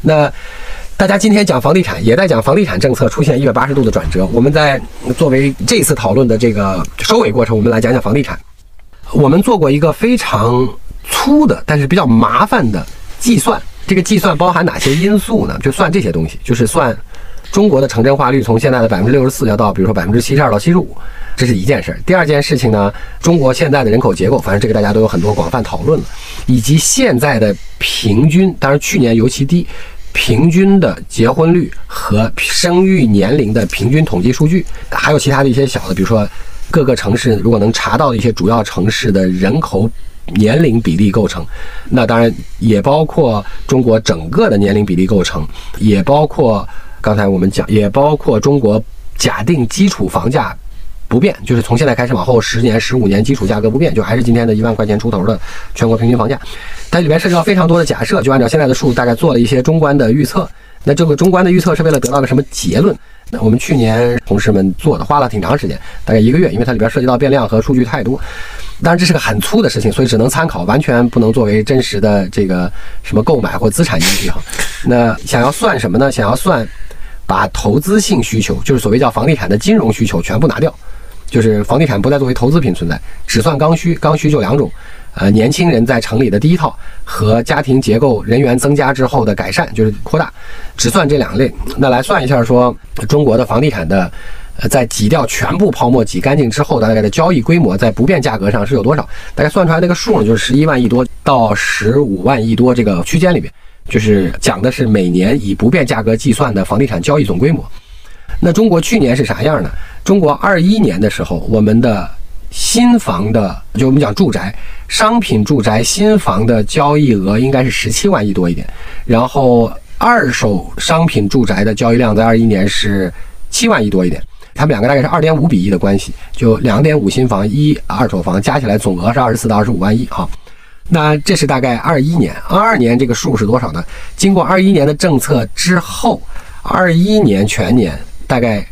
那。大家今天讲房地产，也在讲房地产政策出现一百八十度的转折。我们在作为这次讨论的这个收尾过程，我们来讲讲房地产。我们做过一个非常粗的，但是比较麻烦的计算。这个计算包含哪些因素呢？就算这些东西，就是算中国的城镇化率从现在的百分之六十四要到比如说百分之七十二到七十五，这是一件事儿。第二件事情呢，中国现在的人口结构，反正这个大家都有很多广泛讨论了，以及现在的平均，当然去年尤其低。平均的结婚率和生育年龄的平均统计数据，还有其他的一些小的，比如说各个城市如果能查到的一些主要城市的人口年龄比例构成，那当然也包括中国整个的年龄比例构成，也包括刚才我们讲，也包括中国假定基础房价不变，就是从现在开始往后十年、十五年基础价格不变，就还是今天的一万块钱出头的全国平均房价。它里面涉及到非常多的假设，就按照现在的数，大概做了一些中观的预测。那这个中观的预测是为了得到个什么结论？那我们去年同事们做的，花了挺长时间，大概一个月，因为它里边涉及到变量和数据太多。当然这是个很粗的事情，所以只能参考，完全不能作为真实的这个什么购买或资产依据哈。那想要算什么呢？想要算把投资性需求，就是所谓叫房地产的金融需求全部拿掉，就是房地产不再作为投资品存在，只算刚需。刚需就两种。呃，年轻人在城里的第一套和家庭结构人员增加之后的改善，就是扩大，只算这两类。那来算一下，说中国的房地产的，呃，在挤掉全部泡沫挤干净之后，大概的交易规模在不变价格上是有多少？大概算出来那个数呢，就是十一万亿多到十五万亿多这个区间里面，就是讲的是每年以不变价格计算的房地产交易总规模。那中国去年是啥样呢？中国二一年的时候，我们的。新房的，就我们讲住宅、商品住宅新房的交易额应该是十七万亿多一点，然后二手商品住宅的交易量在二一年是七万亿多一点，他们两个大概是二点五比一的关系，就两点五新房一二手房加起来总额是二十四到二十五万亿哈。那这是大概二一年，二二年这个数是多少呢？经过二一年的政策之后，二一年全年大概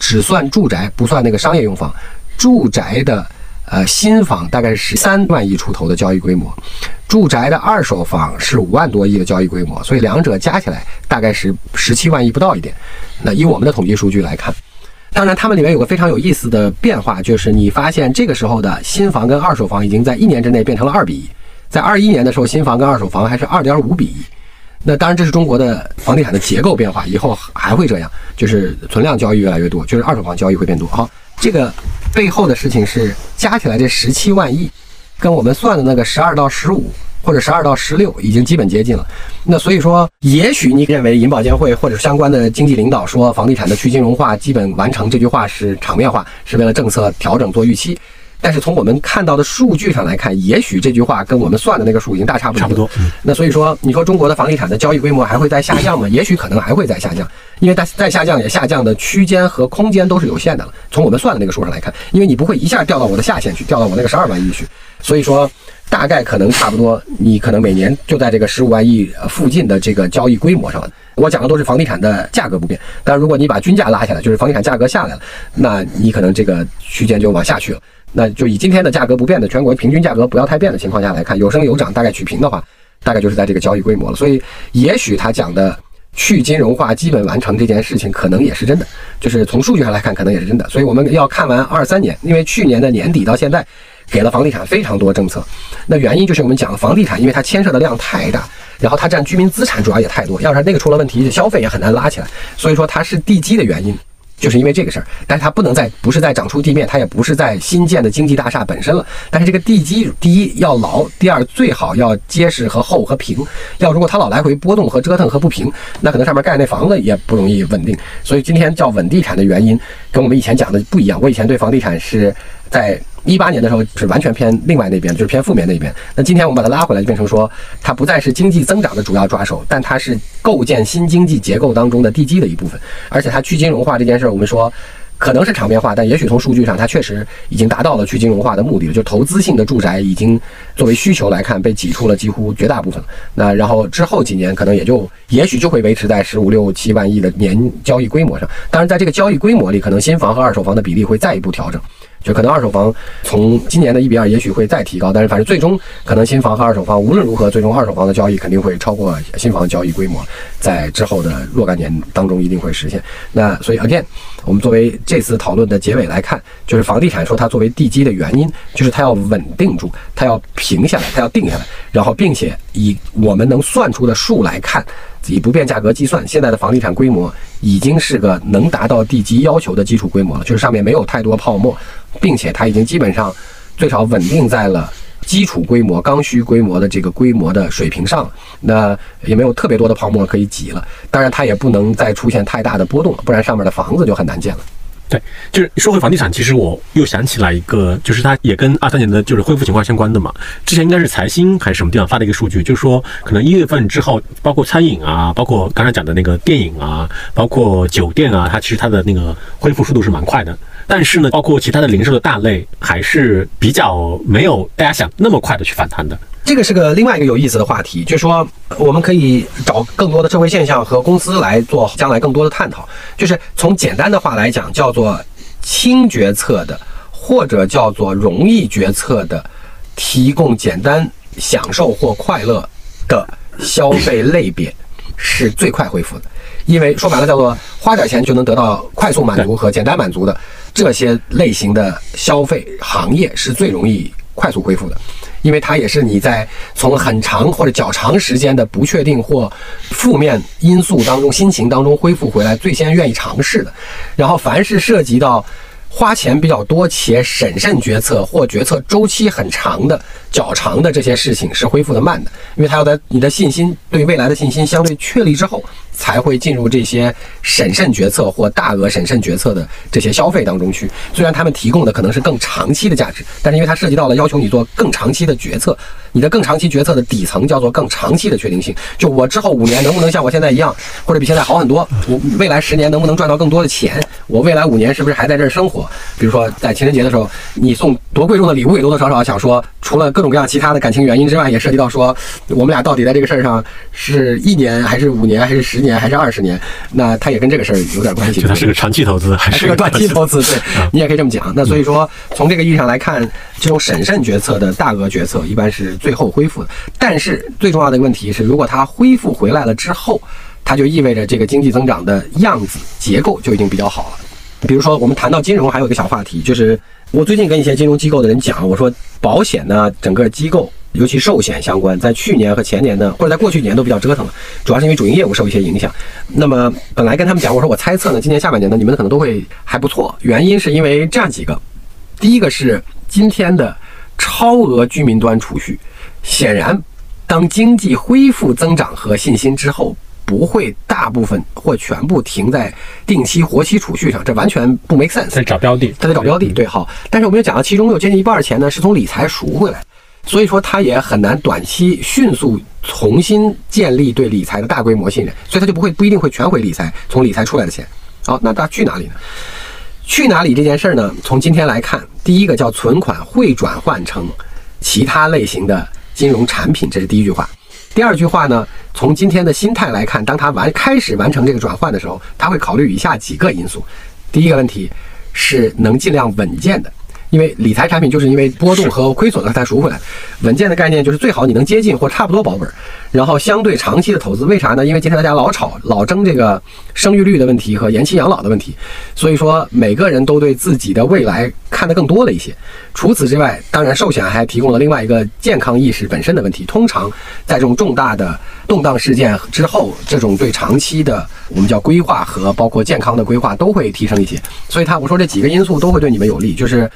只算住宅，不算那个商业用房。住宅的呃新房大概是十三万亿出头的交易规模，住宅的二手房是五万多亿的交易规模，所以两者加起来大概是十七万亿不到一点。那以我们的统计数据来看，当然他们里面有个非常有意思的变化，就是你发现这个时候的新房跟二手房已经在一年之内变成了二比一，在二一年的时候新房跟二手房还是二点五比一。那当然这是中国的房地产的结构变化，以后还会这样，就是存量交易越来越多，就是二手房交易会变多。好，这个。背后的事情是加起来这十七万亿，跟我们算的那个十二到十五或者十二到十六已经基本接近了。那所以说，也许你认为银保监会或者相关的经济领导说房地产的去金融化基本完成这句话是场面化，是为了政策调整做预期。但是从我们看到的数据上来看，也许这句话跟我们算的那个数已经大差不差不多。那所以说，你说中国的房地产的交易规模还会再下降吗？也许可能还会再下降，因为再再下降也下降的区间和空间都是有限的了。从我们算的那个数上来看，因为你不会一下掉到我的下限去，掉到我那个十二万亿去，所以说大概可能差不多，你可能每年就在这个十五万亿附近的这个交易规模上。我讲的都是房地产的价格不变，但如果你把均价拉下来，就是房地产价格下来了，那你可能这个区间就往下去了。那就以今天的价格不变的全国平均价格不要太变的情况下来看，有升有涨，大概取平的话，大概就是在这个交易规模了。所以，也许他讲的去金融化基本完成这件事情，可能也是真的。就是从数据上来看，可能也是真的。所以我们要看完二三年，因为去年的年底到现在，给了房地产非常多政策。那原因就是我们讲房地产，因为它牵涉的量太大，然后它占居民资产主要也太多，要是那个出了问题，消费也很难拉起来。所以说它是地基的原因。就是因为这个事儿，但是它不能再不是在长出地面，它也不是在新建的经济大厦本身了。但是这个地基，第一要牢，第二最好要结实和厚和平。要如果它老来回波动和折腾和不平，那可能上面盖那房子也不容易稳定。所以今天叫稳地产的原因，跟我们以前讲的不一样。我以前对房地产是在一八年的时候是完全偏另外那边，就是偏负面那边。那今天我们把它拉回来，就变成说它不再是经济增长的主要抓手，但它是构建新经济结构当中的地基的一部分。而且它去金融化这件事儿，我们说。可能是场面化，但也许从数据上，它确实已经达到了去金融化的目的了。就投资性的住宅已经作为需求来看，被挤出了几乎绝大部分。那然后之后几年，可能也就也许就会维持在十五六七万亿的年交易规模上。当然，在这个交易规模里，可能新房和二手房的比例会再一步调整。就可能二手房从今年的一比二，也许会再提高，但是反正最终可能新房和二手房无论如何，最终二手房的交易肯定会超过新房交易规模，在之后的若干年当中一定会实现。那所以 again，我们作为这次讨论的结尾来看，就是房地产说它作为地基的原因，就是它要稳定住，它要平下来，它要定下来，然后并且以我们能算出的数来看。以不变价格计算，现在的房地产规模已经是个能达到地基要求的基础规模了，就是上面没有太多泡沫，并且它已经基本上最少稳定在了基础规模、刚需规模的这个规模的水平上，那也没有特别多的泡沫可以挤了。当然，它也不能再出现太大的波动了，不然上面的房子就很难建了。对，就是说回房地产，其实我又想起来一个，就是它也跟二三年的就是恢复情况相关的嘛。之前应该是财新还是什么地方发的一个数据，就是说可能一月份之后，包括餐饮啊，包括刚才讲的那个电影啊，包括酒店啊，它其实它的那个恢复速度是蛮快的。但是呢，包括其他的零售的大类，还是比较没有大家想那么快的去反弹的。这个是个另外一个有意思的话题，就是说我们可以找更多的社会现象和公司来做将来更多的探讨。就是从简单的话来讲，叫做轻决策的，或者叫做容易决策的，提供简单享受或快乐的消费类别是最快恢复的。因为说白了，叫做花点钱就能得到快速满足和简单满足的这些类型的消费行业是最容易快速恢复的。因为它也是你在从很长或者较长时间的不确定或负面因素当中、心情当中恢复回来最先愿意尝试的。然后，凡是涉及到花钱比较多且审慎决策或决策周期很长的、较长的这些事情，是恢复的慢的，因为它要在你的信心对未来的信心相对确立之后。才会进入这些审慎决策或大额审慎决策的这些消费当中去。虽然他们提供的可能是更长期的价值，但是因为它涉及到了要求你做更长期的决策，你的更长期决策的底层叫做更长期的确定性。就我之后五年能不能像我现在一样，或者比现在好很多？我未来十年能不能赚到更多的钱？我未来五年是不是还在这儿生活？比如说在情人节的时候，你送多贵重的礼物，也多多少少想说，除了各种各样其他的感情原因之外，也涉及到说，我们俩到底在这个事儿上是一年还是五年还是十年？年还是二十年，那它也跟这个事儿有点关系。它是个长期投资还是个短期投资？对你也可以这么讲。那所以说，从这个意义上来看，这种审慎决策的大额决策一般是最后恢复的。但是最重要的问题是，如果它恢复回来了之后，它就意味着这个经济增长的样子结构就已经比较好了。比如说，我们谈到金融，还有一个小话题，就是我最近跟一些金融机构的人讲，我说保险呢，整个机构。尤其寿险相关，在去年和前年呢，或者在过去年都比较折腾了，主要是因为主营业务受一些影响。那么本来跟他们讲，我说我猜测呢，今年下半年呢，你们可能都会还不错。原因是因为这样几个：第一个是今天的超额居民端储蓄，显然当经济恢复增长和信心之后，不会大部分或全部停在定期活期储蓄上，这完全不 make sense。在找标的，他在找标的，对，好。但是我们又讲到，其中有接近一半的钱呢，是从理财赎回来。所以说，他也很难短期迅速重新建立对理财的大规模信任，所以他就不会不一定会全回理财，从理财出来的钱，好，那他去哪里呢？去哪里这件事儿呢？从今天来看，第一个叫存款会转换成其他类型的金融产品，这是第一句话。第二句话呢，从今天的心态来看，当他完开始完成这个转换的时候，他会考虑以下几个因素。第一个问题是能尽量稳健的。因为理财产品就是因为波动和亏损了才赎回来，稳健的概念就是最好你能接近或差不多保本，然后相对长期的投资。为啥呢？因为今天大家老吵老争这个生育率的问题和延期养老的问题，所以说每个人都对自己的未来看得更多了一些。除此之外，当然寿险还提供了另外一个健康意识本身的问题。通常在这种重大的动荡事件之后，这种对长期的我们叫规划和包括健康的规划都会提升一些。所以，他我说这几个因素都会对你们有利，就是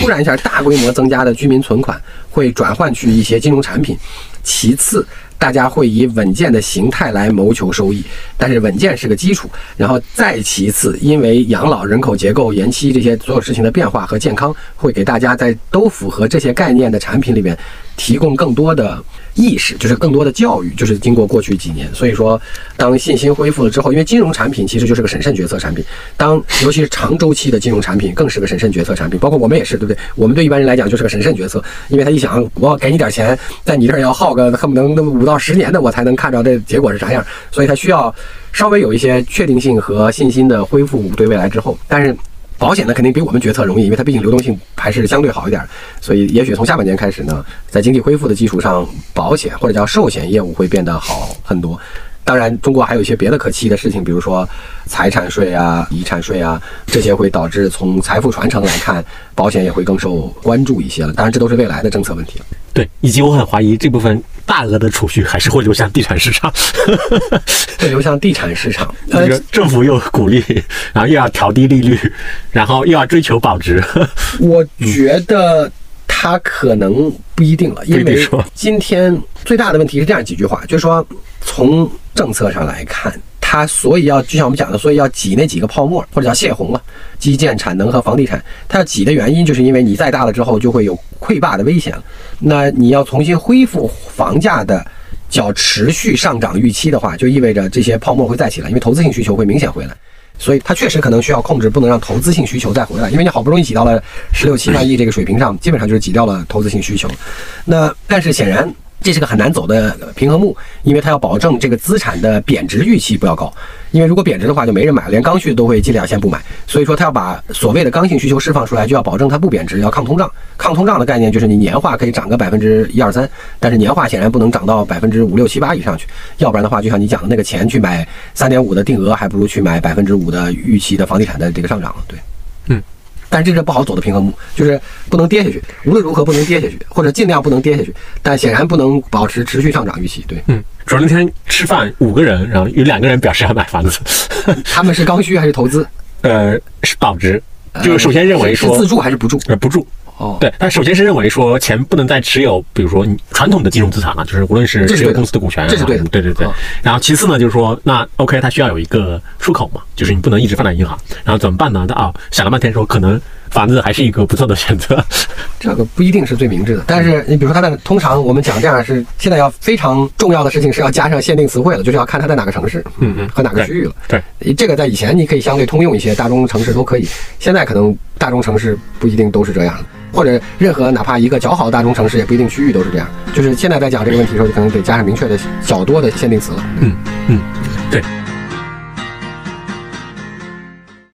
突然一下大规模增加的居民存款会转换去一些金融产品。其次。大家会以稳健的形态来谋求收益，但是稳健是个基础，然后再其次，因为养老、人口结构、延期这些所有事情的变化和健康，会给大家在都符合这些概念的产品里面提供更多的。意识就是更多的教育，就是经过过去几年，所以说当信心恢复了之后，因为金融产品其实就是个审慎决策产品，当尤其是长周期的金融产品更是个审慎决策产品，包括我们也是，对不对？我们对一般人来讲就是个审慎决策，因为他一想，我要给你点钱，在你这儿要耗个恨不能那么五到十年的，我才能看着这结果是啥样，所以他需要稍微有一些确定性和信心的恢复对未来之后，但是。保险呢，肯定比我们决策容易，因为它毕竟流动性还是相对好一点，所以也许从下半年开始呢，在经济恢复的基础上，保险或者叫寿险业务会变得好很多。当然，中国还有一些别的可期的事情，比如说财产税啊、遗产税啊，这些会导致从财富传承来看，保险也会更受关注一些了。当然，这都是未来的政策问题了。对，以及我很怀疑这部分大额的储蓄还是会流向地产市场，会流向地产市场。呃，政府又鼓励，然后又要调低利率，然后又要追求保值。我觉得它可能不一定了，因为今天最大的问题是这样几句话，就是说从政策上来看。它所以要就像我们讲的，所以要挤那几个泡沫，或者叫泄洪了，基建、产能和房地产。它要挤的原因，就是因为你再大了之后，就会有溃坝的危险了。那你要重新恢复房价的较持续上涨预期的话，就意味着这些泡沫会再起来，因为投资性需求会明显回来。所以它确实可能需要控制，不能让投资性需求再回来，因为你好不容易挤到了十六七万亿这个水平上，基本上就是挤掉了投资性需求。那但是显然。这是个很难走的平衡木，因为它要保证这个资产的贬值预期不要高，因为如果贬值的话就没人买，连刚需都会尽量先不买。所以说它要把所谓的刚性需求释放出来，就要保证它不贬值，要抗通胀。抗通胀的概念就是你年化可以涨个百分之一二三，但是年化显然不能涨到百分之五六七八以上去，要不然的话，就像你讲的那个钱去买三点五的定额，还不如去买百分之五的预期的房地产的这个上涨。对，嗯。但是这是不好走的平衡木，就是不能跌下去，无论如何不能跌下去，或者尽量不能跌下去。但显然不能保持持续上涨预期。对，嗯，主要那天吃饭五个人，然后有两个人表示要买房子，他们是刚需还是投资？呃，是保值，就是首先认为说自住还是不住？呃，不住。哦，对，他首先是认为说钱不能再持有，比如说传统的金融资产了，就是无论是持有公司的股权，这是对的，对对对。然后其次呢，就是说那 OK，它需要有一个出口嘛，就是你不能一直放在银行，然后怎么办呢？他啊想了半天说可能。房子还是一个不错的选择，这个不一定是最明智的。但是你比如说，它的通常我们讲这样是现在要非常重要的事情是要加上限定词汇了，就是要看它在哪个城市，嗯嗯，和哪个区域了。对，这个在以前你可以相对通用一些，大中城市都可以。现在可能大中城市不一定都是这样的，或者任何哪怕一个较好的大中城市也不一定区域都是这样。就是现在在讲这个问题的时候，就可能得加上明确的较多的限定词了。嗯嗯，对。